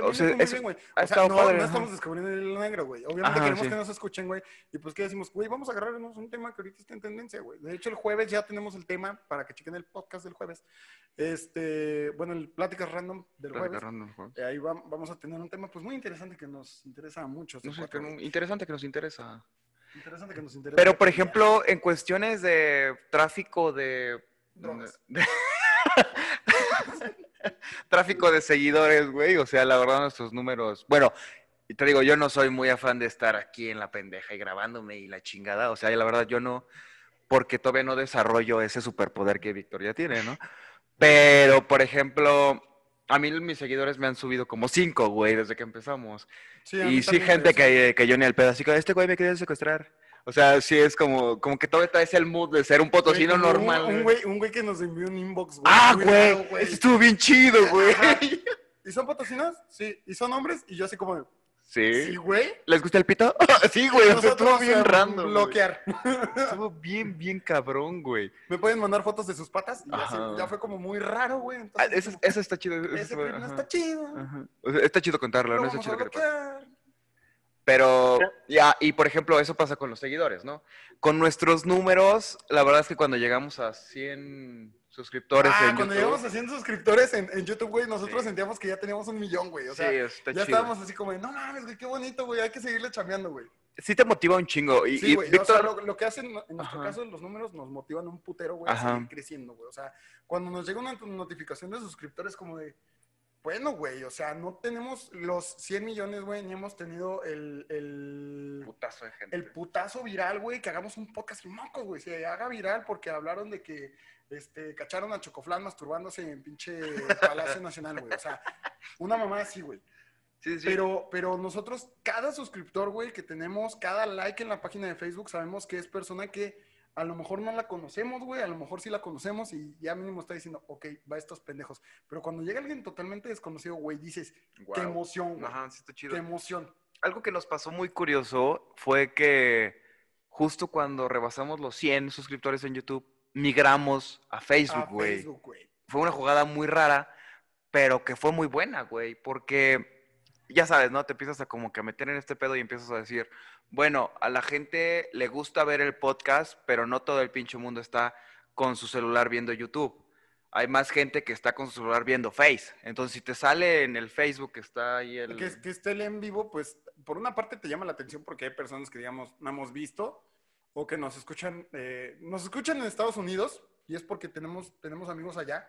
o sea, bien, ha O sea, no, padre, no estamos descubriendo el negro, güey. Obviamente Ajá, queremos sí. que nos escuchen, güey. Y pues, ¿qué decimos? Güey, vamos a agarrarnos un tema que ahorita está en tendencia, güey. De hecho, el jueves ya tenemos el tema para que chequen el podcast del jueves. Este, bueno, el Pláticas Random del jueves. Eh, Ahí vam- vamos a tener un tema, pues, muy interesante que nos interesa a muchos. no sé, cuatro, que- güey. interesante que nos interesa. Interesante que nos interesa. Pero, por ejemplo, en cuestiones de tráfico de... Drogas. de- [laughs] [laughs] tráfico de seguidores, güey. O sea, la verdad, nuestros números... Bueno, y te digo, yo no soy muy afán de estar aquí en la pendeja y grabándome y la chingada. O sea, la verdad, yo no... Porque todavía no desarrollo ese superpoder que Víctor ya tiene, ¿no? Pero, por ejemplo... A mí mis seguidores me han subido como cinco, güey, desde que empezamos. Sí, Y sí, gente que, que yo ni al pedo, así que este güey me quería secuestrar. O sea, sí es como, como que todavía traes el mood de ser un potosino Güey, como un- normal. Un güey. güey, un güey que nos envió un inbox, güey. ah, güey, raro, eso estuvo bien chido, güey. Ajá. [laughs] ¿Y son potosinos? Sí. ¿Y son hombres? Y yo así como, Sí. sí, güey. ¿Les gusta el pito? [laughs] sí, güey, estuvo bien random. güey. Bloquear. Estuvo [laughs] bien, bien cabrón, güey. Me pueden mandar fotos de sus patas y Ajá. ya fue como muy raro, güey. Ah, Entonces, eso, como, eso está chido. eso ese no está chido. ajá. O sea, está chido contarlo, Lo no está chido que. Pero, ya, y por ejemplo, eso pasa con los seguidores, ¿no? Con nuestros números, la verdad es que cuando llegamos a 100 suscriptores Ah, en cuando YouTube, llegamos a 100 suscriptores en, en YouTube, güey, nosotros Sí. sentíamos que ya teníamos un millón, güey. O sea, sí, está ya chido. estábamos así como, de, no mames, güey, qué bonito, güey, hay que seguirle chambeando, güey. Sí te motiva un chingo. Y, Sí, y güey, o Víctor, sea, lo, lo que hacen, en nuestro Ajá. caso, los números nos motivan un putero, güey, a seguir creciendo, güey. O sea, cuando nos llega una notificación de suscriptores como de, bueno, güey, o sea, no tenemos los 100 millones, güey, ni hemos tenido el, el, putazo de gente. el putazo viral, güey, que hagamos un podcast moco, güey, se haga viral porque hablaron de que este, cacharon a Chocoflán masturbándose en pinche Palacio [laughs] Nacional, güey. O sea, una mamá así, güey. Sí, sí. Pero, pero nosotros, cada suscriptor, güey, que tenemos, cada like en la página de Facebook, sabemos que es persona que a lo mejor no la conocemos, güey, a lo mejor sí la conocemos y ya mínimo está diciendo, ok, va estos pendejos. Pero cuando llega alguien totalmente desconocido, güey, dices, qué emoción, güey, Ajá, sí está chido. qué emoción. Algo que nos pasó muy curioso fue que justo cuando rebasamos los 100 suscriptores en YouTube, migramos a A. Facebook, güey. Fue una jugada muy rara, pero que fue muy buena, güey, porque ya sabes, ¿no? Te empiezas a como que meter en este pedo y empiezas a decir, bueno, a la gente le gusta ver el podcast, pero no todo el pinche mundo está con su celular viendo YouTube. hay más gente que está con su celular viendo Face. Entonces, si te sale en el Facebook que está ahí el... Que, que esté el en vivo, pues por una parte te llama la atención porque hay personas que, digamos, no hemos visto o que nos escuchan, eh, nos escuchan en Estados Unidos y es porque tenemos, tenemos amigos allá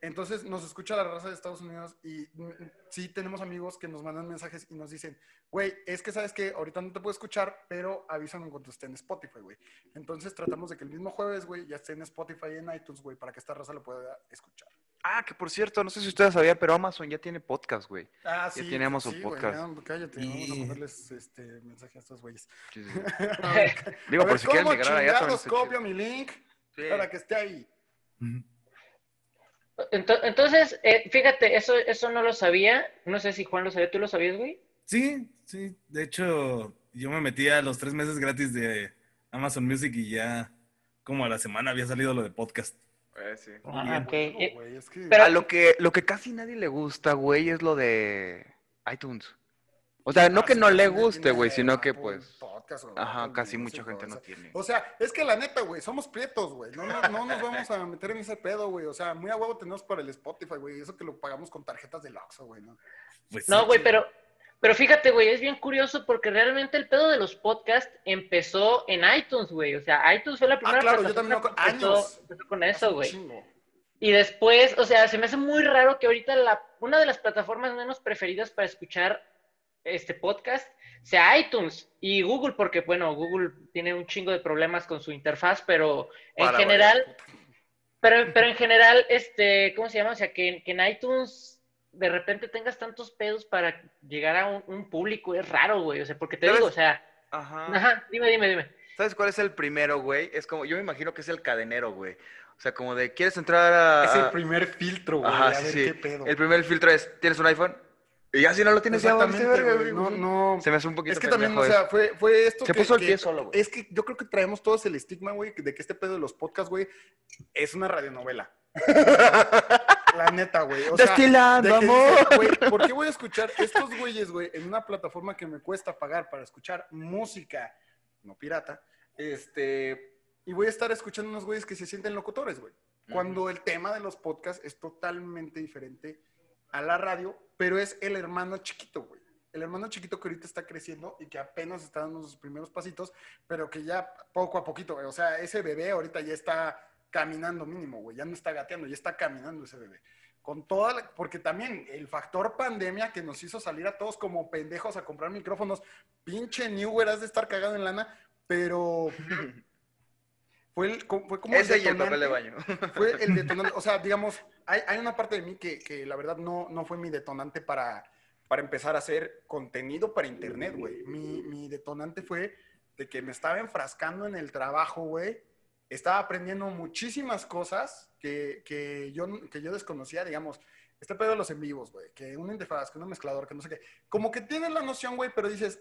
entonces nos escucha la raza de Estados Unidos y mm, sí tenemos amigos que nos mandan mensajes y nos dicen, güey, es que sabes que ahorita no te puedo escuchar, pero avísame cuando esté en Spotify, güey. Entonces tratamos de que el mismo jueves, güey, ya esté en Spotify y en iTunes, güey, para que esta raza lo pueda escuchar. Ah, que por cierto, no sé si ustedes sabían, pero Amazon ya tiene podcast, güey. Ah, ya sí. tiene Amazon sí, podcast. Ya, cállate, Y- vamos a ponerles este mensaje a estos güeyes. Sí, sí. [laughs] Digo, a por ver, si quieren ¿cómo llegar allá, copio mi link Sí. para que esté ahí? Entonces, eh, fíjate, eso, eso no lo sabía. No sé si Juan lo sabía. ¿Tú lo sabías, güey? Sí, sí. De hecho, yo me metí a los tres meses gratis de Amazon Music y ya como a la semana había salido lo de podcast. Eh, sí. Ah, ok. Bueno, Eh, güey, es que- pero- A lo que, lo que casi nadie le gusta, güey, es lo de iTunes. O sea, no Ah, que no le guste, güey, sino que pues... Podcast o Ajá, casi mucha o gente no tiene. O sea, es que la neta, güey, somos prietos, güey. No, no, no nos vamos a meter en ese pedo, güey. O sea, muy a huevo tenemos para el Spotify, güey. Eso que lo pagamos con tarjetas de Oxxo, güey, ¿no? Pues No, sí. güey, pero, pero fíjate, güey, es bien curioso porque realmente el pedo de los podcasts empezó en iTunes, güey. O sea, iTunes fue la primera Ah, claro, yo plataforma también que me empezó, años. empezó con eso, güey. Y después, o sea, se me hace muy raro que ahorita la, una de las plataformas menos preferidas para escuchar este podcast sea iTunes y Google, porque bueno, Google tiene un chingo de problemas con su interfaz, pero en Para general, pero, pero en general, este, ¿cómo se llama? O sea, que, que en iTunes de repente tengas tantos pedos para llegar a un, un público es raro, güey. O sea, porque te ¿Sabes? digo, o sea, Ajá. ajá, dime, dime, dime. ¿Sabes cuál es el primero, güey? Es como, yo me imagino que es el cadenero, güey. O sea, como de, ¿quieres entrar a...? Es el primer filtro, güey. Ajá, a sí, ver sí. qué pedo. El primer filtro es, ¿tienes un iPhone? Y ya si no lo tienes, ya güey. güey. No, no. Se me hace un poquito Es que también, o sea, fue, fue esto Se que- puso el que- pie solo, güey. Es que yo creo que traemos todos el estigma, güey, de que este pedo de los podcasts, güey, es una radionovela. [laughs] La neta, güey. O sea, Destilando, de que amor. güey, ¿por qué voy a escuchar estos güeyes, güey, en una plataforma que me cuesta pagar para escuchar música, no pirata, este, y voy a estar escuchando unos güeyes que se sienten locutores, güey? Cuando el tema de los podcasts es totalmente diferente a la radio, pero es el hermano chiquito, güey. El hermano chiquito que ahorita está creciendo y que apenas está dando sus primeros pasitos, pero que ya poco a poquito, güey. O sea, ese bebé ahorita ya está caminando mínimo, güey. Ya no está gateando, ya está caminando ese bebé. Con toda la- porque también el factor pandemia que nos hizo salir a todos como pendejos a comprar micrófonos, pinche New has de estar cagado en lana, pero [laughs] fue, el- fue como Ese y el papel detonante de baño. [laughs] fue el detonante. O sea, digamos, hay, hay una parte de mí que, que la verdad no, no fue mi detonante para, para empezar a hacer contenido para internet, güey. Mi, mi detonante fue de que me estaba enfrascando en el trabajo, güey. Estaba aprendiendo muchísimas cosas que, que, yo, que yo desconocía, digamos. Este pedo de los en vivos, güey. Que un interfaz, que un mezclador, que no sé qué. Como que tienes la noción, güey, pero dices,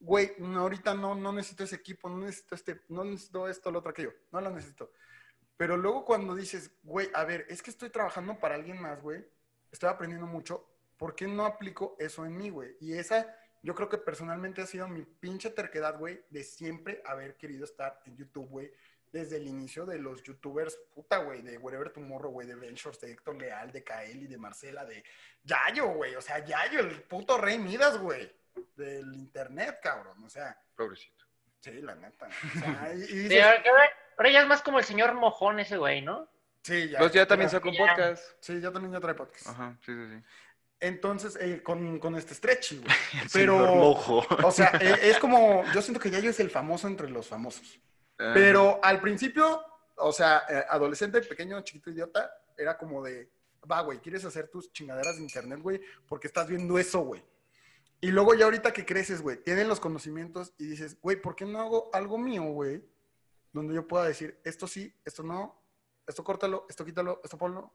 güey, no, ahorita no, no necesito ese equipo, no necesito este, no necesito esto, lo otro, aquello. No lo necesito. Pero luego cuando dices, güey, a ver, es que estoy trabajando para alguien más, güey, estoy aprendiendo mucho, ¿por qué no aplico eso en mí, güey? Y esa, yo creo que personalmente ha sido mi pinche terquedad, güey, de siempre haber querido estar en YouTube, güey, desde el inicio de los youtubers, puta, güey, de Wherever Tomorrow, güey, de Ventures, de Héctor Leal, de Kaeli, de Marcela, de Yayo, güey, o sea, Yayo, el puto rey Midas, güey, del internet, cabrón, o sea, Pobrecito. sí, la neta. O sea, [laughs] y, y Sí, dices, ahora, ahora- ahora ya es más como el señor mojón ese güey, ¿no? sí, ya. Pues ya también sacó un podcast. Sí, ya también ya trae podcast. Ajá, sí, sí, sí. Entonces, eh, con, con este stretchy, güey. [laughs] Pero, mojo. o sea, eh, es como, yo siento que Yayo es el famoso entre los famosos. Pero al principio, o sea, eh, adolescente, pequeño, chiquito, idiota, era como de, va, güey, ¿quieres hacer tus chingaderas de internet, güey? Porque estás viendo eso, güey. Y luego ya ahorita que creces, güey, tienes los conocimientos y dices, güey, ¿por qué no hago algo mío, güey? Donde yo pueda decir, esto sí, esto no, esto córtalo, esto quítalo, esto ponlo.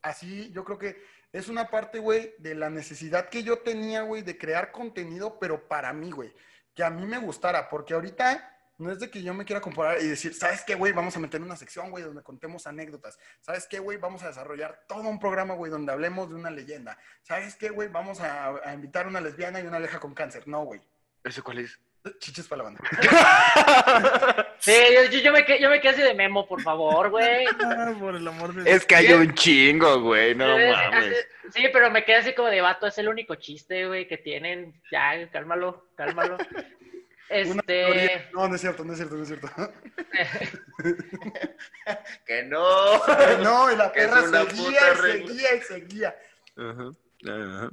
Así, yo creo que es una parte, güey, de la necesidad que yo tenía, güey, de crear contenido, pero para mí, güey. Que a mí me gustara, porque ahorita no es de que yo me quiera comparar y decir, ¿sabes qué, güey? Vamos a meter una sección, güey, donde contemos anécdotas. ¿Sabes qué, güey? Vamos a desarrollar todo un programa, güey, donde hablemos de una leyenda. ¿Sabes qué, güey? Vamos a, a invitar a una lesbiana y una aleja con cáncer. No, güey. ¿Ese cuál es? Chiches para la banda. [laughs] Sí, yo, yo me, quedé, yo me quedé así de memo, por favor, güey. Ah, por el amor de Es que hay un chingo, güey, no Sí, mames. Sí, pero me quedé así como de vato, es el único chiste, güey, que tienen. Ya, cálmalo, cálmalo. Este. No, no es cierto, no es cierto, no es cierto. [laughs] Que no. no, y la perra seguía seguía y seguía. Ajá, ajá.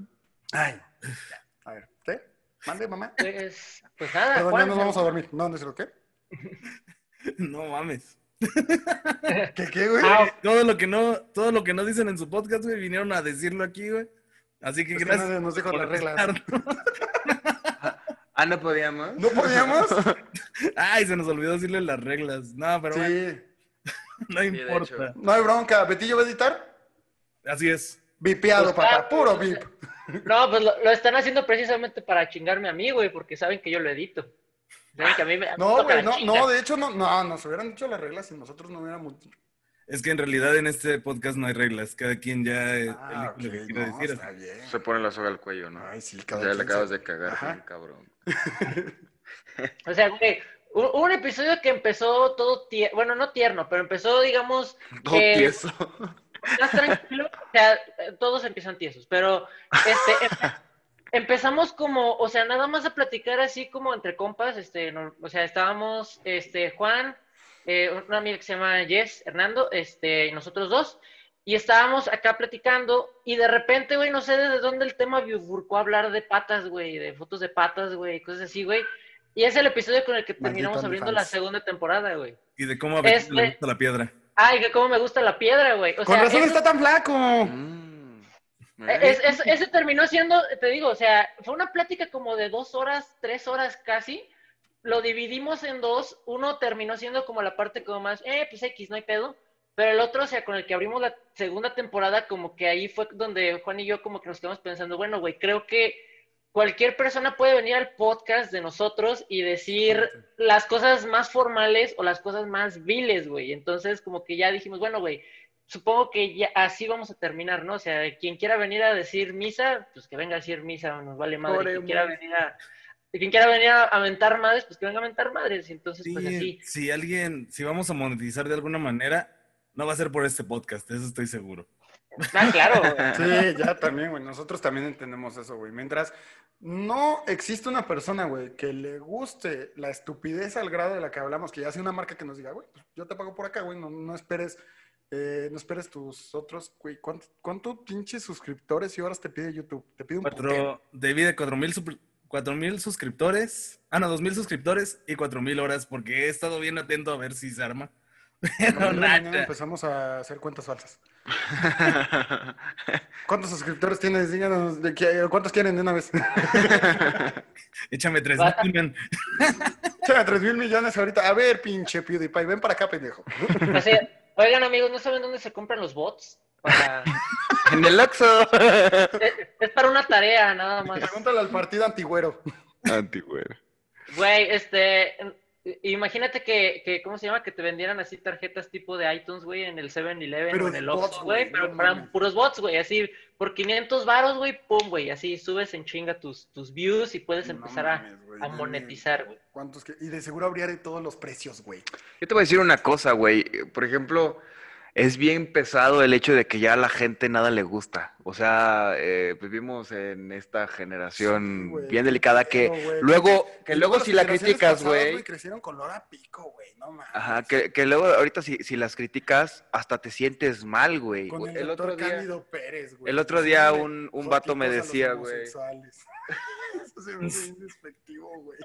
Ay, ya. A ver, ¿qué? Mande, mamá. Pues, pues nada, Perdón, ya nos vamos a dormir. No, no es cierto, ¿qué? [laughs] No mames. [laughs] ¿Qué, qué, güey? Ah, Todo lo que no, todo lo que no dicen en su podcast, güey, vinieron a decirlo aquí, güey. Así que gracias. nos dijo las reglas. Ah, no podíamos. ¿No podíamos? [laughs] Ay, se nos olvidó decirle las reglas. No, pero bueno, [laughs] Sí. no importa. No hay bronca. ¿Betillo va a editar? Así es. Vipeado, Pues, papá. Puro vip. No, pues lo, lo están haciendo precisamente para chingarme a mí, güey, porque saben que yo lo edito. Saben que a mí me. a mí me No, güey, no, chinga. no, de hecho, no, no, nos hubieran dicho las reglas y nosotros no hubiéramos dicho. Es que en realidad en este podcast no hay reglas. Cada quien ya eh, Ah, elige lo que ok, quiere no, decir. está bien. Se pone la soga al cuello, ¿no? Ay, sí, cada ya le acabas se- de cagar, Ajá. cabrón. O sea, güey, un, un episodio que empezó todo tierno, bueno, no tierno, pero empezó, digamos, Todo Eh, tieso. más tranquilo. O sea, todos empiezan tiesos, pero este, em- empezamos como, o sea, nada más a platicar así como entre compas, este, no- o sea, estábamos, este, Juan, eh, una amiga que se llama Jess, Hernando, este, y nosotros dos, y estábamos acá platicando, y de repente, güey, no sé de dónde el tema bifurcó a hablar de patas, güey, de fotos de patas, güey, cosas así, güey. Y es el episodio con el que Maldito terminamos abriendo la segunda temporada, güey. Y de cómo a Este- le gusta la piedra. Ay, que cómo me gusta la piedra, güey. O Con sea, razón eso- está tan flaco. Mm. Eh, Es- es- ese terminó siendo, te digo, o sea, fue una plática como de dos horas, tres horas casi. Lo dividimos en dos. Uno terminó siendo como la parte como más, eh, pues X, no hay pedo. Pero el otro, o sea, con el que abrimos la segunda temporada, como que ahí fue donde Juan y yo como que nos quedamos pensando, bueno, güey, creo que cualquier persona puede venir al podcast de nosotros y decir las cosas más formales o las cosas más viles, güey. Entonces, como que ya dijimos, bueno, güey, supongo que ya así vamos a terminar, ¿no? O sea, quien quiera venir a decir misa, pues que venga a decir misa, nos vale madre. Quien quiera venir a, quien quiera venir a, a mentar madres, pues que venga a mentar madres. Entonces, Sí, pues así. si alguien, si vamos a monetizar de alguna manera, no va a ser por este podcast, eso estoy seguro. Ah, claro. [laughs] Sí, ya también, güey. Nosotros también entendemos eso, güey. Mientras no existe una persona, güey, que le guste la estupidez al grado de la que hablamos, que ya sea una marca que nos diga, güey, pues yo te pago por acá, güey, no, no esperes, eh, no esperes tus otros, güey. ¿Cuánto, cuánto pinches suscriptores y horas te pide YouTube? Te pide un. Cuatro, David de 4000 supr- 4000 suscriptores. Ah, no, 2000 suscriptores y 4000 horas, porque he estado bien atento a ver si se arma. Mañana, empezamos a hacer cuentas falsas. [laughs] ¿Cuántos suscriptores tienes? Díganos, de qué- ¿cuántos quieren de una vez? [laughs] Échame tres mil, man. [laughs] Échame 3 mil millones ahorita. A ver, pinche PewDiePie, ven para acá, pendejo. Así, oigan, amigos, ¿no saben dónde se compran los bots? Para- en el Oxxo. es, es para una tarea, nada más. Pregúntale al partido antigüero. Antigüero. Güey, este, imagínate que, que, ¿cómo se llama? Que te vendieran así tarjetas tipo de iTunes, güey, en el 7-Eleven Pero o en el Oxxo, güey, pero mames. puros bots, güey, así, por 500 varos, güey, pum, güey, así subes en chinga tus, tus views y puedes No empezar mames, a, a monetizar, güey. ¿Cuántos que- Y de seguro habría de todos los precios, güey. Yo te voy a decir una cosa, güey. Por ejemplo, es bien pesado el hecho de que ya a la gente nada le gusta. O sea, eh, vivimos en esta generación Sí, bien delicada que luego, que luego las si la criticas, güey. Crecieron con lora pico, güey. No mames. Ajá, que, que luego ahorita si, si las criticas, hasta te sientes mal, güey. El, El otro día, Pérez, güey. el otro día un, un vato me decía, güey. [laughs] Eso se me hace [laughs] despectivo, güey.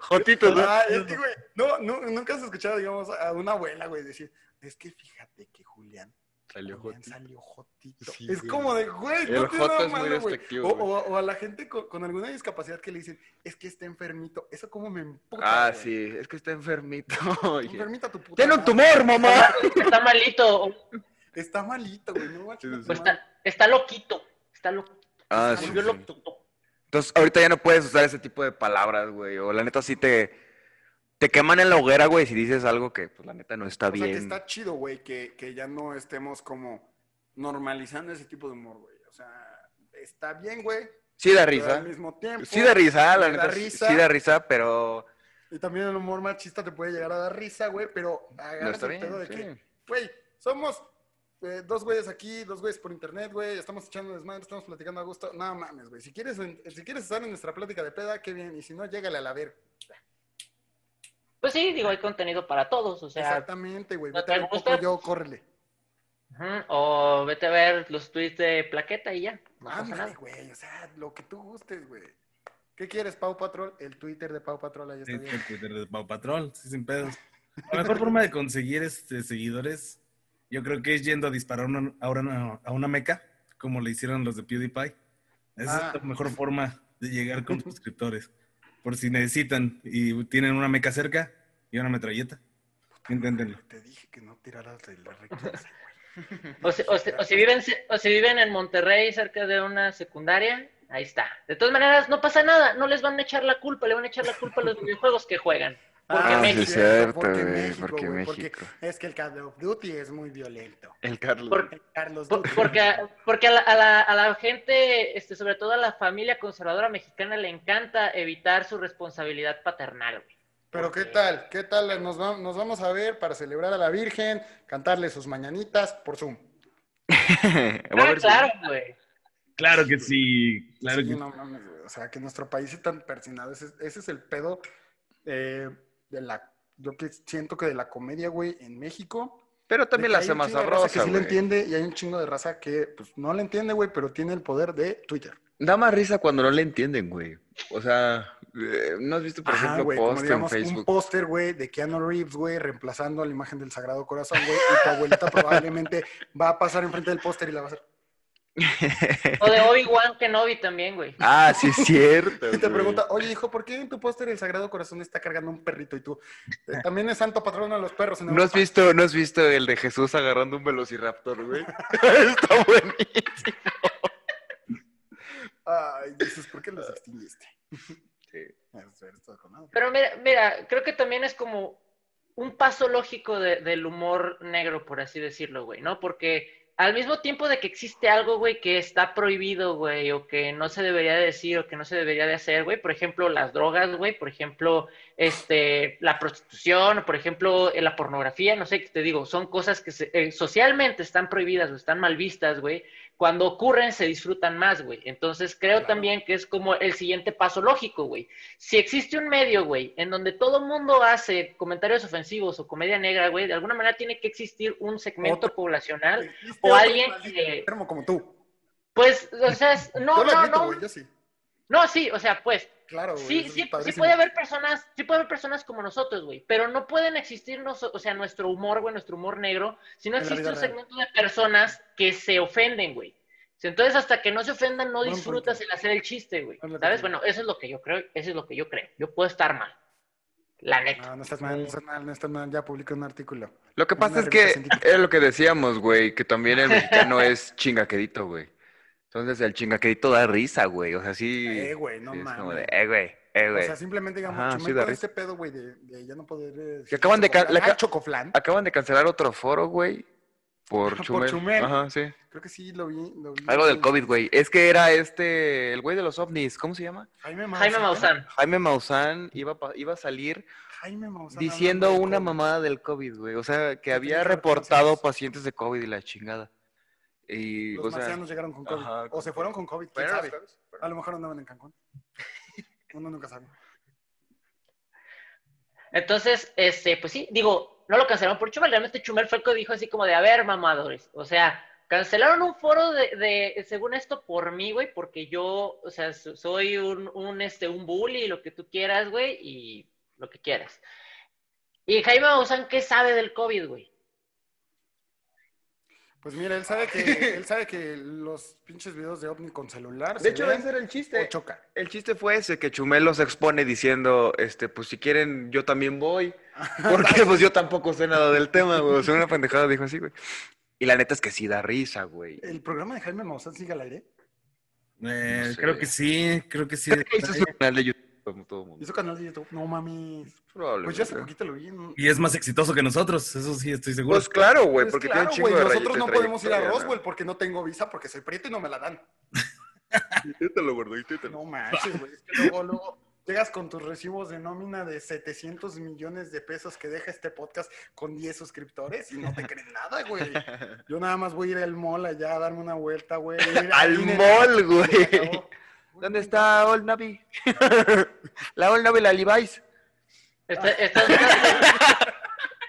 Jotitos, ¿no? Ah, es que, güey, no, no, nunca has escuchado, digamos, a una abuela, güey, decir, es que fíjate que Julián, Salió Julián jotito. salió jotito. Sí, es güey. como de, güey, El no nada es muy malo, güey. O, o- o a la gente con, con alguna discapacidad que le dicen, es que está enfermito. Eso como me emputa, Ah, güey. sí, es que está enfermito. [laughs] Enfermita tu puta Tiene un tumor, mamá. [laughs] Está malito, Está malito, güey, no Sí, sí, pues está, está loquito, está loquito. Ah, se sí, volvió sí. loquito. Entonces, ahorita ya no puedes usar ese tipo de palabras, güey. O la neta sí te, te queman en la hoguera, güey, si dices algo que, pues, la neta no está O sea, que bien. está chido, güey, que, que ya no estemos como normalizando ese tipo de humor, güey. O sea, está bien, güey, Sí da risa. al mismo tiempo. Sí da risa, la te da neta. risa. Sí da risa, pero Y también el humor machista te puede llegar a dar risa, güey, pero no agarras está el bien. pedo de sí. que, güey, somos eh, dos güeyes aquí, dos güeyes por internet, güey, estamos echando desmadre, estamos platicando a gusto. No mames, güey. Si quieres, si quieres estar en nuestra plática de peda, qué bien. Y si no, llégale a la ver. Pues sí, digo, hay contenido para todos, o sea, Exactamente, güey. ¿no Vete a te ver yo, córrele. ujú, o vete a ver los tweets de plaqueta y ya, no pasa Ándale, nada. güey. O sea, lo que tú gustes, güey. ¿Qué quieres, Pau Patrol? El Twitter de Pau Patrol, ahí está Sí, bien. el Twitter de Pau Patrol, sí, sin pedos. [laughs] La mejor forma de conseguir este, seguidores, yo creo que es yendo a disparar una- a, una, a una meca, como le hicieron los de PewDiePie. Esa Ah. es la mejor forma de llegar con [laughs] suscriptores. Por si necesitan y tienen una meca cerca y una metralleta, inténtenlo. Te dije que no tiraras de la. [laughs] O si, o si- o si viven, o si viven en Monterrey cerca de una secundaria, ahí está. De todas maneras, no pasa nada, no les van a echar la culpa, le van a echar la culpa a los [laughs] videojuegos que juegan. Porque Ah, sí, México. es cierto, porque güey, México, porque güey, México. es que el Call of Duty es muy violento. El Carlos. Por- El Carlos Por- porque a, porque a la, a la- a la gente, este, sobre todo a la familia conservadora mexicana, le encanta evitar su responsabilidad paternal, güey. Pero ¿qué tal? ¿Qué tal? Nos, va- nos vamos a ver para celebrar a la Virgen, cantarle sus mañanitas por Zoom. [laughs] Ah, claro, güey. Claro que sí, claro Sí, que no. O sea, que nuestro país es tan persinado. Ese, ese es el pedo eh, de la... Yo que siento que de la comedia, güey, en México. Pero también la hace más sabrosa, Que sí le güey. entiende y hay un chingo de raza que pues no le entiende, güey, pero tiene el poder de Twitter. Da más risa cuando no le entienden, güey. O sea, eh, ¿no has visto, por Ajá, ejemplo, post en digamos un Facebook? póster, güey, de Keanu Reeves, güey, reemplazando a la imagen del Sagrado Corazón, güey, y tu abuelita probablemente va a pasar enfrente del póster y la va a hacer. O de [laughs] Obi-Wan Kenobi también, güey. ah, sí es cierto. [laughs] Y te güey. pregunta, oye, hijo, ¿por qué en tu póster el Sagrado Corazón está cargando un perrito? Y tú, "Eh, también es santo patrono de los perros. en ¿No has Europa". visto, ¿No has visto el de Jesús agarrando un velociraptor, güey? [laughs] Está buenísimo. Ay, dices, ¿por qué los extinguiste? Sí. Pero mira, mira, creo que también es como un paso lógico de- del humor negro, por así decirlo, güey, ¿no? Porque al mismo tiempo de que existe algo, güey, que está prohibido, güey, o que no se debería de decir o que no se debería de hacer, güey, por ejemplo, las drogas, güey, por ejemplo, este, la prostitución, por ejemplo, eh, la pornografía, no sé, qué te digo, son cosas que se- eh, socialmente están prohibidas o están mal vistas, güey, cuando ocurren se disfrutan más, güey. Entonces creo Claro. también que es como el siguiente paso lógico, güey. Si existe un medio, güey, en donde todo mundo hace comentarios ofensivos o comedia negra, güey, de alguna manera tiene que existir un segmento Otro. poblacional, o otro alguien que- enfermo como tú. pues, o sea, [laughs] no, no, no, güey, yo sí. No, sí, o sea, pues, Claro, güey. sí, sí, sí puede haber personas, sí puede haber personas como nosotros, güey, pero no pueden existir, nos- o sea, nuestro humor, güey, nuestro humor negro, si no En existe un real. segmento de personas que se ofenden, güey. Entonces, hasta que no se ofendan, no Buen disfrutas punto. el hacer el chiste, güey. ¿Sabes? Bueno, eso es lo que yo creo, eso es lo que yo creo. Yo puedo estar mal. La neta. No, no estás mal, no estás mal, no estás mal. Ya publiqué un artículo. Lo que pasa es que es lo que decíamos, güey, que también el mexicano [laughs] es chingaquedito, güey. Entonces el chingaquedito da risa, güey. O sea, sí. Eh, güey, no sí, como mames. de, eh, güey, eh, O güey. sea, simplemente digamos, Ajá, Chumel sí, da este pedo, güey, de, de ya no poder... eh, Que acaban de ca- chocoflan. le ca- Ah, chocoflan. Acaban de cancelar otro foro, güey. Por [laughs] Por Chumel. Chumel. Ajá, sí. Creo que sí, lo vi. lo vi. Algo del COVID, güey. Es que era este, el güey de los ovnis, ¿cómo se llama? Jaime Maussan. Jaime Maussan. Jaime Maussan iba, iba a salir Jaime Maussan diciendo una mamada del COVID, güey. O sea, que había reportado pacientes de COVID y la chingada. Y, Los o sea, llegaron con COVID. ajá, o con se fueron con COVID, quién sabe. ¿sabes? A lo mejor andaban en Cancún. [laughs] Uno nunca sabe. Entonces, este, pues sí, digo, no lo cancelaron por Chumel, realmente Chumel fue el que dijo así como de, a ver, mamadores, o sea, cancelaron un foro de, de según esto, por mí, güey, porque yo, o sea, so- soy un, un, este, un bully, lo que tú quieras, güey, y lo que quieras. Y Jaime Maussan, ¿qué sabe del COVID, güey? Pues mira, él sabe que, él sabe que los pinches videos de ovni con celular De se hecho, ven ese era el chiste. o chocan. El chiste fue ese, que Chumel los expone diciendo, este, pues si quieren, yo también voy. [laughs] Porque pues yo tampoco sé nada del tema, güey. O sea, una pendejada dijo así, güey. Y la neta es que sí da risa, güey. ¿El programa de Jaime Maussan sigue al aire? Eh, No sé. Creo que sí, creo que sí. Creo que hizo su canal de YouTube como todo mundo. ¿Hizo canal de YouTube? No mames. Probablemente. Pues yo hace poquito lo vi. ¿no? Y es más exitoso que nosotros, eso sí, estoy seguro. Pues claro, güey, Pues porque claro, tiene un chingo de nosotros no de podemos ir a Roswell ¿no? porque no tengo visa porque soy prieto y no me la dan. [laughs] Inténtalo, gordo, inténtalo. No manches, güey. Es que luego, luego llegas con tus recibos de nómina de 700 millones de pesos que deja este podcast con 10 suscriptores y no te creen nada, güey. Yo nada más voy a ir al mall allá a darme una vuelta, güey. Al [laughs] mall, güey. ¿Dónde está Old Navy? [laughs] la Old Navy, la Levi's. Está- estás,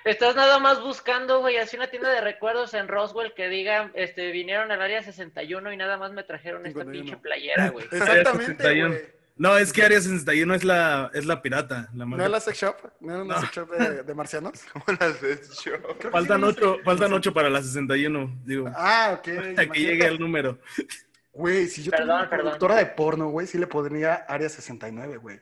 estás nada más buscando, güey, así una tienda de recuerdos en Roswell que diga, este, vinieron al área 61 y nada más me trajeron esta 51. pinche playera, güey. Exactamente, 61. güey. No, es que Área 61 es la, es la pirata. La ¿No es la sex shop? ¿No era una sex shop de, de marcianos? [laughs] Faltan sí, ocho, faltan ocho para la 61, digo. Ah, ok. [laughs] Hasta que llegue el número. Güey, si yo Perdón, tuviera una perdón. productora de porno, güey, sí le pondría Área 69, güey.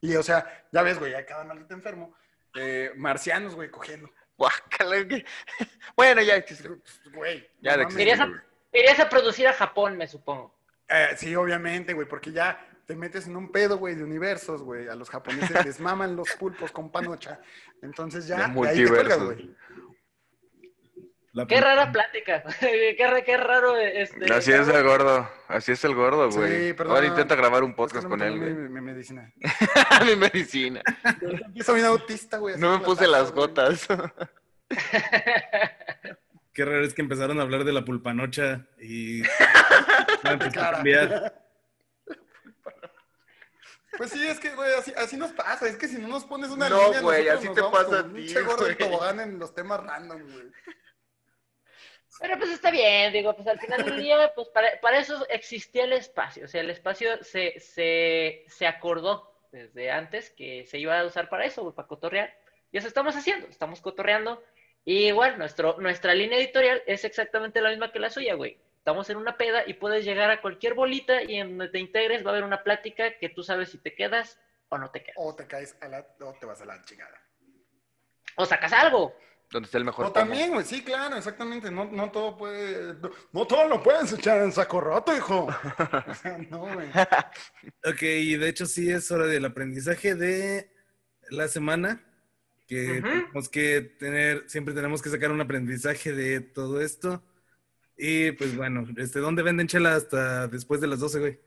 Y, o sea, ya ves, güey, ya cada maldito enfermo. eh, marcianos, güey, cogiendo. Guácala, que- [laughs] Bueno, ya existe. Güey. Ya no. Querías a, querías a producir a Japón, me supongo. Eh, sí, obviamente, güey, porque ya te metes en un pedo, güey, de universos, güey. A los japoneses les maman los pulpos con panocha. Entonces ya, De ahí te cuelgas, güey. La- Qué rara plática. [laughs] qué, qué raro este. Así es el gordo. Así es el gordo, Sí, güey. perdón. Ahora intenta grabar un podcast no con él, güey. Mi, mi medicina. [laughs] Mi medicina. Empiezo bien autista, güey. No me puse las gotas, güey. Qué raro es que empezaron a hablar de la pulpanocha y... [laughs] Cambiar. Pues sí, es que, güey, así, así nos pasa. Es que si no nos pones una No, línea, güey, nosotros así te pasa a un ti, pinche gordo güey. tobogán en los temas random, güey. Pero pues está bien, digo, pues al final del día, pues para, para eso existía el espacio. O sea, el espacio se, se, se acordó desde antes que se iba a usar para eso, para cotorrear. Y eso estamos haciendo, estamos cotorreando. Y igual, nuestro, nuestra línea editorial es exactamente la misma que la suya, güey. Estamos en una peda y puedes llegar a cualquier bolita y en donde te integres va a haber una plática que tú sabes si te quedas o no te quedas. O te caes a la, o te vas a la chingada. O sacas algo. Donde está el mejor O también, güey, sí, claro, exactamente. No, no todo puede. No, no todo lo puedes echar en saco roto, hijo. [laughs] O sea, no, güey. [laughs] Ok, y de hecho sí es hora del aprendizaje de la semana. Que Ujú. tenemos que tener, siempre tenemos que sacar un aprendizaje de todo esto. Y pues bueno, este, ¿dónde venden chela hasta después de las 12, güey?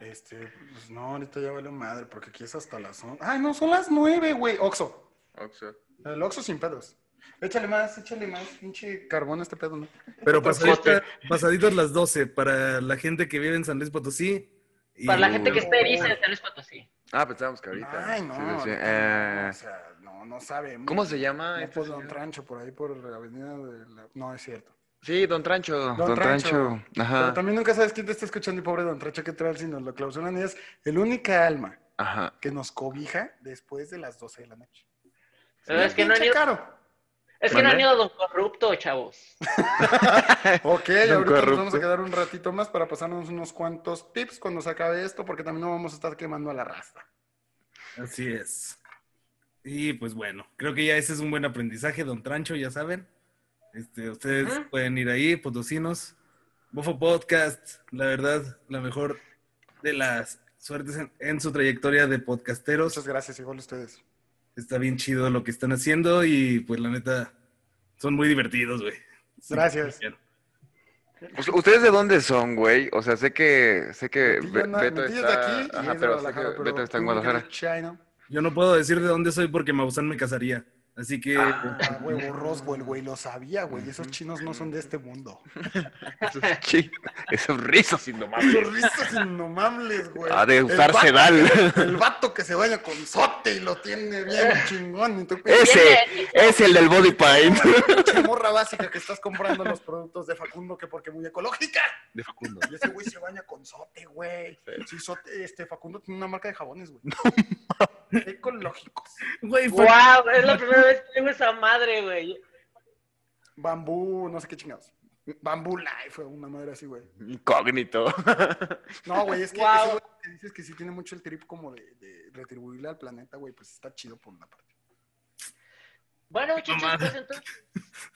Este, pues no, ahorita ya vale madre, porque aquí es hasta las 11. Ay, no, son las 9, güey. Oxo. Oxxo. El Oxo sin pedos. Échale más, échale más, pinche carbón a este pedo, ¿no? Pero pasadita- pasaditas las 12 para la gente que vive en San Luis Potosí. y- Para la gente que esté eriza en San Luis Potosí. Ah, pensábamos que ahorita. Ay, no. Sí, sí, sí. ahorita Eh, no, o sea, no, no sabe. ¿Cómo se llama? No este por Don? Trancho, por ahí por la avenida de la... No, es cierto. Sí, Don Trancho. Don, Don Trancho. Trancho. Pero Ajá. también nunca sabes quién te está escuchando y pobre Don Trancho, ¿qué tal si nos lo clausuran? Y es el única alma Ajá. que nos cobija después de las 12 de la noche. Pero es que no han ido, caro. es que no han ido a Don Corrupto, chavos. [laughs] Ok, Don ahorita nos vamos a quedar un ratito más para pasarnos unos cuantos tips cuando se acabe esto, porque también no vamos a estar quemando a la rasta. Así es. Y pues bueno, creo que ya ese es un buen aprendizaje, don Trancho, ya saben. Este, ustedes pueden ir ahí, potosinos. Bofo Podcast, la verdad, la mejor de las suertes en, en su trayectoria de podcasteros. Muchas gracias, igual ustedes. Está bien chido lo que están haciendo y pues la neta, son muy divertidos, güey. Gracias. Pues, ¿Ustedes de dónde son, güey? O sea, sé que, sé que anda- Beto está... de aquí Ajá, pero sé que Guadalajara, pero Beto está en Guadalajara. Yo no puedo decir de dónde soy porque Maussan me casaría. Así que Ah, huevo, Roswell, [laughs] güey, lo sabía, güey. Esos chinos no son de este mundo. Esos Esos rizos indomables. Los rizos innomables, güey. Ha de El usar vato- sedal. El vato que se vaya con sote y lo tiene bien [laughs] chingón. Y tú, Ese es el del body paint. [laughs] morra básica que estás comprando los productos de Facundo que porque muy ecológica. De Facundo. Y ese güey se baña con sote, güey. Sí, sote, este Facundo tiene una marca de jabones, güey. Ecológicos. güey, Wow, es la primera vez que digo esa madre, güey. Bambú, no sé qué chingados. Bambú Life, una madre así, güey. Incógnito. [laughs] No, güey, es que Guau. ese güey que dices que sí tiene mucho el trip como de, de retribuirle al planeta, güey, pues está chido por una parte. Bueno, muchachos, pues entonces.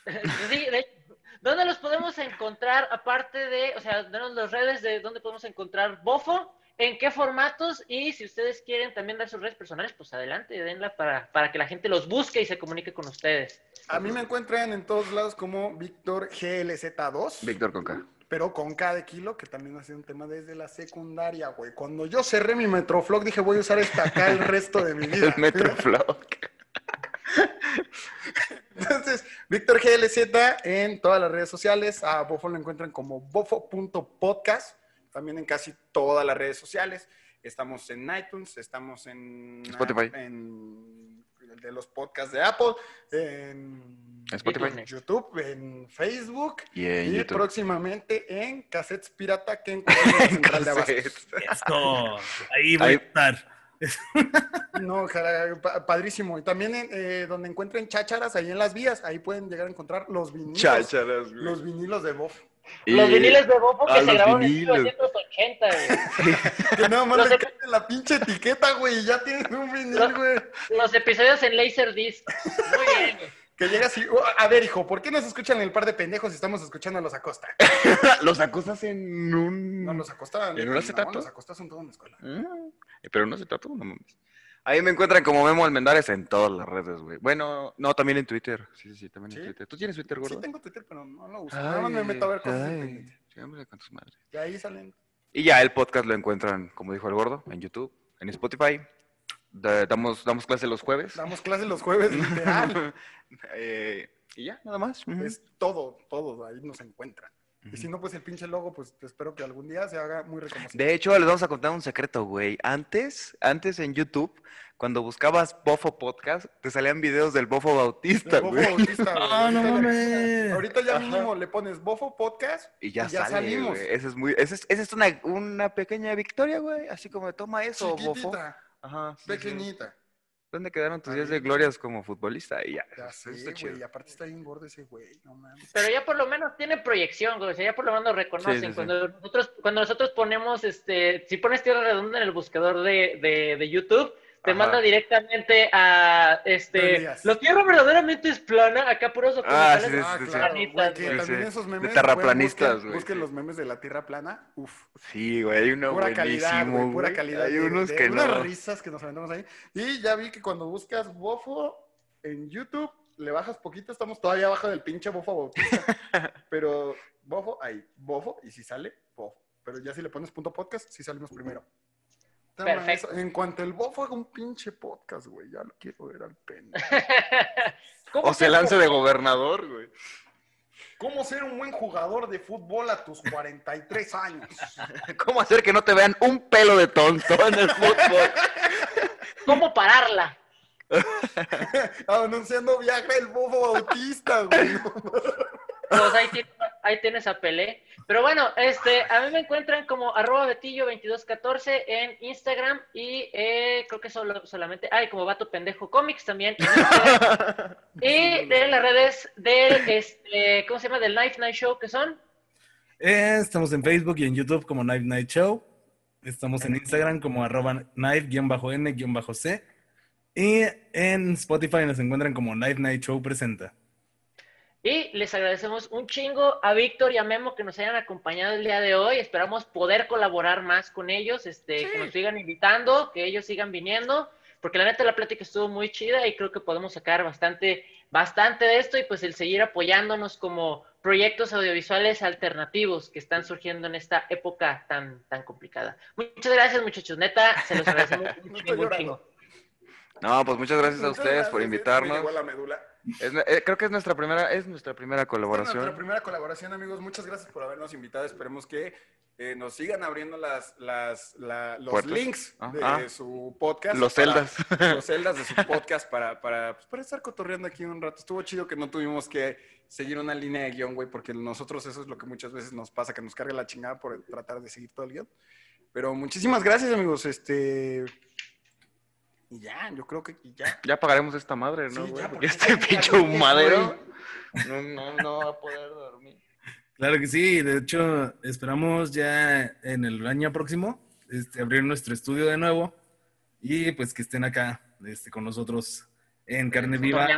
[laughs] sí, de ¿Dónde los podemos encontrar? Aparte de, o sea, denos las redes de dónde podemos encontrar Bofo, en qué formatos y si ustedes quieren también dar sus redes personales, pues adelante, denla para, para que la gente los busque y se comunique con ustedes. A mí me encuentran en todos lados como Víctor GLZ2. Víctor Conca. pero con cada kilo, que también ha sido un tema desde la secundaria, güey. Cuando yo cerré mi Metroflog, dije, voy a usar esta acá el resto de mi [laughs] vida. El Metroflog. [laughs] Entonces, Víctor GLZ en todas las redes sociales. A Bofo lo encuentran como bofo.podcast. También en casi todas las redes sociales. Estamos en iTunes, estamos en Spotify. en el de los podcasts de Apple, en Spotify. YouTube, en Facebook Y en y YouTube. próximamente en Cassettes Pirata que en [laughs] Central de. Esto, ahí voy Ahí- a estar. [laughs] No, padrísimo. Y también en, eh, donde encuentren chácharas, ahí en las vías, ahí pueden llegar a encontrar los vinilos. Chácharas, güey. Los vinilos de Bof. Los Y- viniles de Bobo que Ah, se grabaron vinilos. en 1980, güey. [laughs] Que nada más Los le cambian la pinche etiqueta, güey, y ya tienen un vinil, güey. Los episodios en Laserdisc. Muy bien. güey. Que llega así, "Oh, a ver, hijo, ¿por qué nos escuchan el par de pendejos si estamos escuchando a los Acosta? [laughs] Los acostas en un. No, los Acosta. ¿En un no, acetato? los Acosta son toda una escuela. Mm, Pero no se trata, no mames. Ahí me encuentran como Memo Almendares en todas las redes, güey. Bueno, no, también en Twitter. Sí, sí, sí, también en ¿Sí? Twitter. ¿Tú tienes Twitter, gordo? Sí tengo Twitter, pero no lo uso. Nada más me meto a ver cosas ay, independientes. sí, hombre, con tus madres. Y ahí salen. Y ya el podcast lo encuentran, como dijo el gordo, en YouTube, en Spotify. Da- damos, damos clase los jueves. Damos clases los jueves, literal. [laughs] Eh, y ya, nada más. Es todo, todo, ahí nos encuentran. Y si no, pues el pinche logo, pues espero que algún día se haga muy reconocido. De hecho, les vamos a contar un secreto, güey. Antes, antes en YouTube, cuando buscabas Bofo Podcast, te salían videos del Bofo Bautista, El Bofo güey. Bautista, güey. Ah, no Ahorita ya- mames. Ahorita ya Ajá. mínimo le pones Bofo Podcast Y ya, Y ya sale, salimos. güey. Esa es muy, esa es, esa es una, una pequeña victoria, güey. Así como toma eso, Bofo. chiquitita, Ajá. sí, sí. ¿Dónde quedaron tus días de glorias como futbolista? Y ya. Sé, está chido. Y aparte está bien gordo ese güey, no mames. Pero ya por lo menos tiene proyección, güey. O sea, ya por lo menos reconocen. Sí, sí, sí. Cuando nosotros, cuando nosotros ponemos, este, si pones tierra redonda en el buscador de, de, de YouTube, te Ajá. manda directamente a este. La tierra verdaderamente es plana, acá puros Ah, documentales. sí, sí, Ah, sí, güey, Planitas, que güey. también esos De memes. terraplanistas, busquen, güey. Busquen los memes de la tierra plana. Uf, Sí, güey. Hay uno pura calidad, güey, pura calidad. Hay de- unos de que unas no. risas que nos aventamos ahí. Y ya vi que cuando buscas bofo en YouTube, le bajas poquito, estamos todavía abajo del pinche bofo bautista. [laughs] Pero bofo, ahí, bofo, y si sale, bofo. Pero ya si le pones punto podcast, sí salimos primero. Perfecto. En cuanto el bofo haga un pinche podcast, güey, ya lo quiero ver al pene. [laughs] ¿Cómo O se lance de gobernador, güey. ¿Cómo ser un buen jugador de fútbol a tus 43 años? [laughs] ¿Cómo hacer que no te vean un pelo de tonto en el fútbol? [laughs] ¿Cómo pararla? Anunciando viaje el bofo bautista, güey. Pues ahí tienes, ahí tienes a Pelé. Pero bueno, este, a mí me encuentran como arroba betillo2214 en Instagram y eh, creo que solo, solamente, ay, como vato pendejo cómics también. [laughs] en y de las redes del, este, ¿cómo se llama? Del Knife Night Show, que son? Eh, estamos en Facebook y en YouTube como Knife Night Show. Estamos en Instagram como arroba knife-n-c. Y en Spotify nos encuentran como Knife Night Show Presenta. Y les agradecemos un chingo a Víctor y a Memo que nos hayan acompañado el día de hoy. Esperamos poder colaborar más con ellos, este, que nos sigan invitando, que ellos sigan viniendo, porque la neta la plática estuvo muy chida y creo que podemos sacar bastante, bastante de esto y pues el seguir apoyándonos como proyectos audiovisuales alternativos que están surgiendo en esta época tan, tan complicada. Muchas gracias muchachos, neta, se los agradecemos [laughs] un chingo. No, pues muchas gracias a ustedes gracias, por invitarnos. me llegó a la médula. Es eh, creo que es nuestra primera, es nuestra primera es Nuestra colaboración. primera colaboración, amigos. Muchas gracias por habernos invitado. Esperemos que eh, nos sigan abriendo las, las, la- los Puertas. links Ah, de ah. su podcast. Los para- celdas. [laughs] Los celdas de su podcast para, para, pues, para estar cotorreando aquí un rato. Estuvo chido que no tuvimos que seguir una línea de guion, güey, porque nosotros eso es lo que muchas veces nos pasa, que nos carga la chingada por tratar de seguir todo el guion. Pero muchísimas gracias, amigos. Este. Y ya, yo creo que ya. Ya pagaremos esta madre, ¿no, Sí, güey? ya, Porque este pinche humadero no, no, no va a poder dormir. Claro que sí, de hecho, esperamos ya en el año próximo este, abrir nuestro estudio de nuevo y pues que estén acá este, con nosotros en carne viva,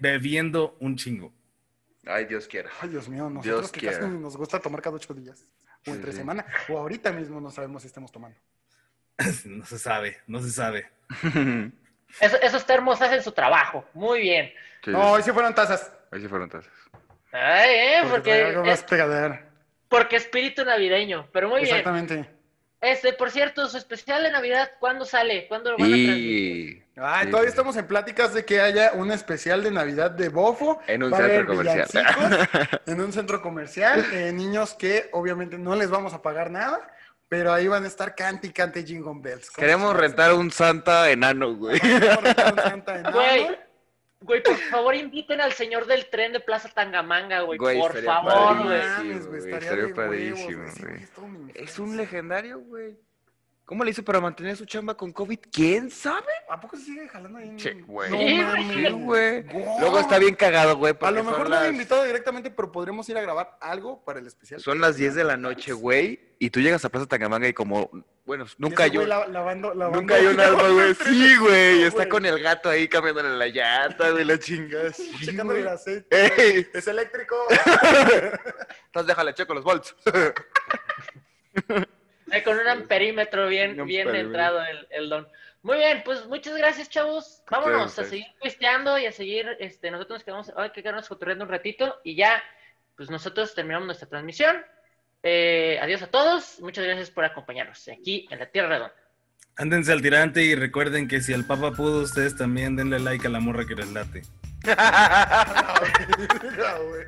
bebiendo un chingo. Ay, Dios quiera. Ay, Dios mío, nosotros Dios que quiera. casi nos gusta tomar cada ocho días. O entre sí. semana. O ahorita mismo no sabemos si estemos tomando. [laughs] No se sabe, no se sabe. [laughs] Eso- esos termos hacen su trabajo. Muy bien. Sí, No, hoy sí fueron tazas. ahí sí fueron tazas. Ay, eh, Porque porque es- porque espíritu navideño. Pero muy bien. Exactamente. Este, por cierto, su especial de Navidad, ¿cuándo sale? ¿Cuándo lo van a transmitir? Y Ay, Sí, todavía sí. estamos en pláticas de que haya un especial de Navidad de Bofo. En un centro comercial. [laughs] en un centro comercial. eh, niños que obviamente no les vamos a pagar nada, pero ahí van a estar cante y cante Jingle Bells. ¿Cómo queremos rentar un Santa enano, güey. Queremos rentar un Santa [laughs] enano. Güey, güey, por favor inviten al señor del tren de Plaza Tangamanga, güey. Güey, por favor, güey. padrísimo. estaría estaría de huevos, padrísimo, güey. Sí, es un legendario, güey. ¿Cómo le hizo para mantener su chamba con COVID? ¿Quién sabe? ¿A poco se sigue jalando ahí? Che, güey. No Sí, mames. Güey. Wow. Luego está bien cagado, güey. A lo mejor me las- he invitado directamente, pero podremos ir a grabar algo para el especial. Son las 10 de la noche, güey. Y tú llegas a Plaza Tangamanga y como... Bueno, nunca un... la- lavando- lavando- Nunca hay un alma, güey. Sí, [laughs] güey. Está con el gato ahí cambiándole la llanta, güey, la chingada. Sí, Checándole el aceite. Ey, Es eléctrico. [laughs] entonces déjale, checo los volts. [laughs] Ahí con un amperímetro bien, Un bien entrado el, el don. Muy bien, pues muchas gracias, chavos. Vámonos a seguir pisteando y a seguir, este, nosotros nos quedamos, hay que quedarnos cotorreando un ratito y ya, pues nosotros terminamos nuestra transmisión. Eh, adiós a todos, muchas gracias por acompañarnos aquí en la Tierra Redonda. Ándense al tirante y recuerden que si el Papa pudo, ustedes también denle like a la morra que les late. [laughs] Ah, güey.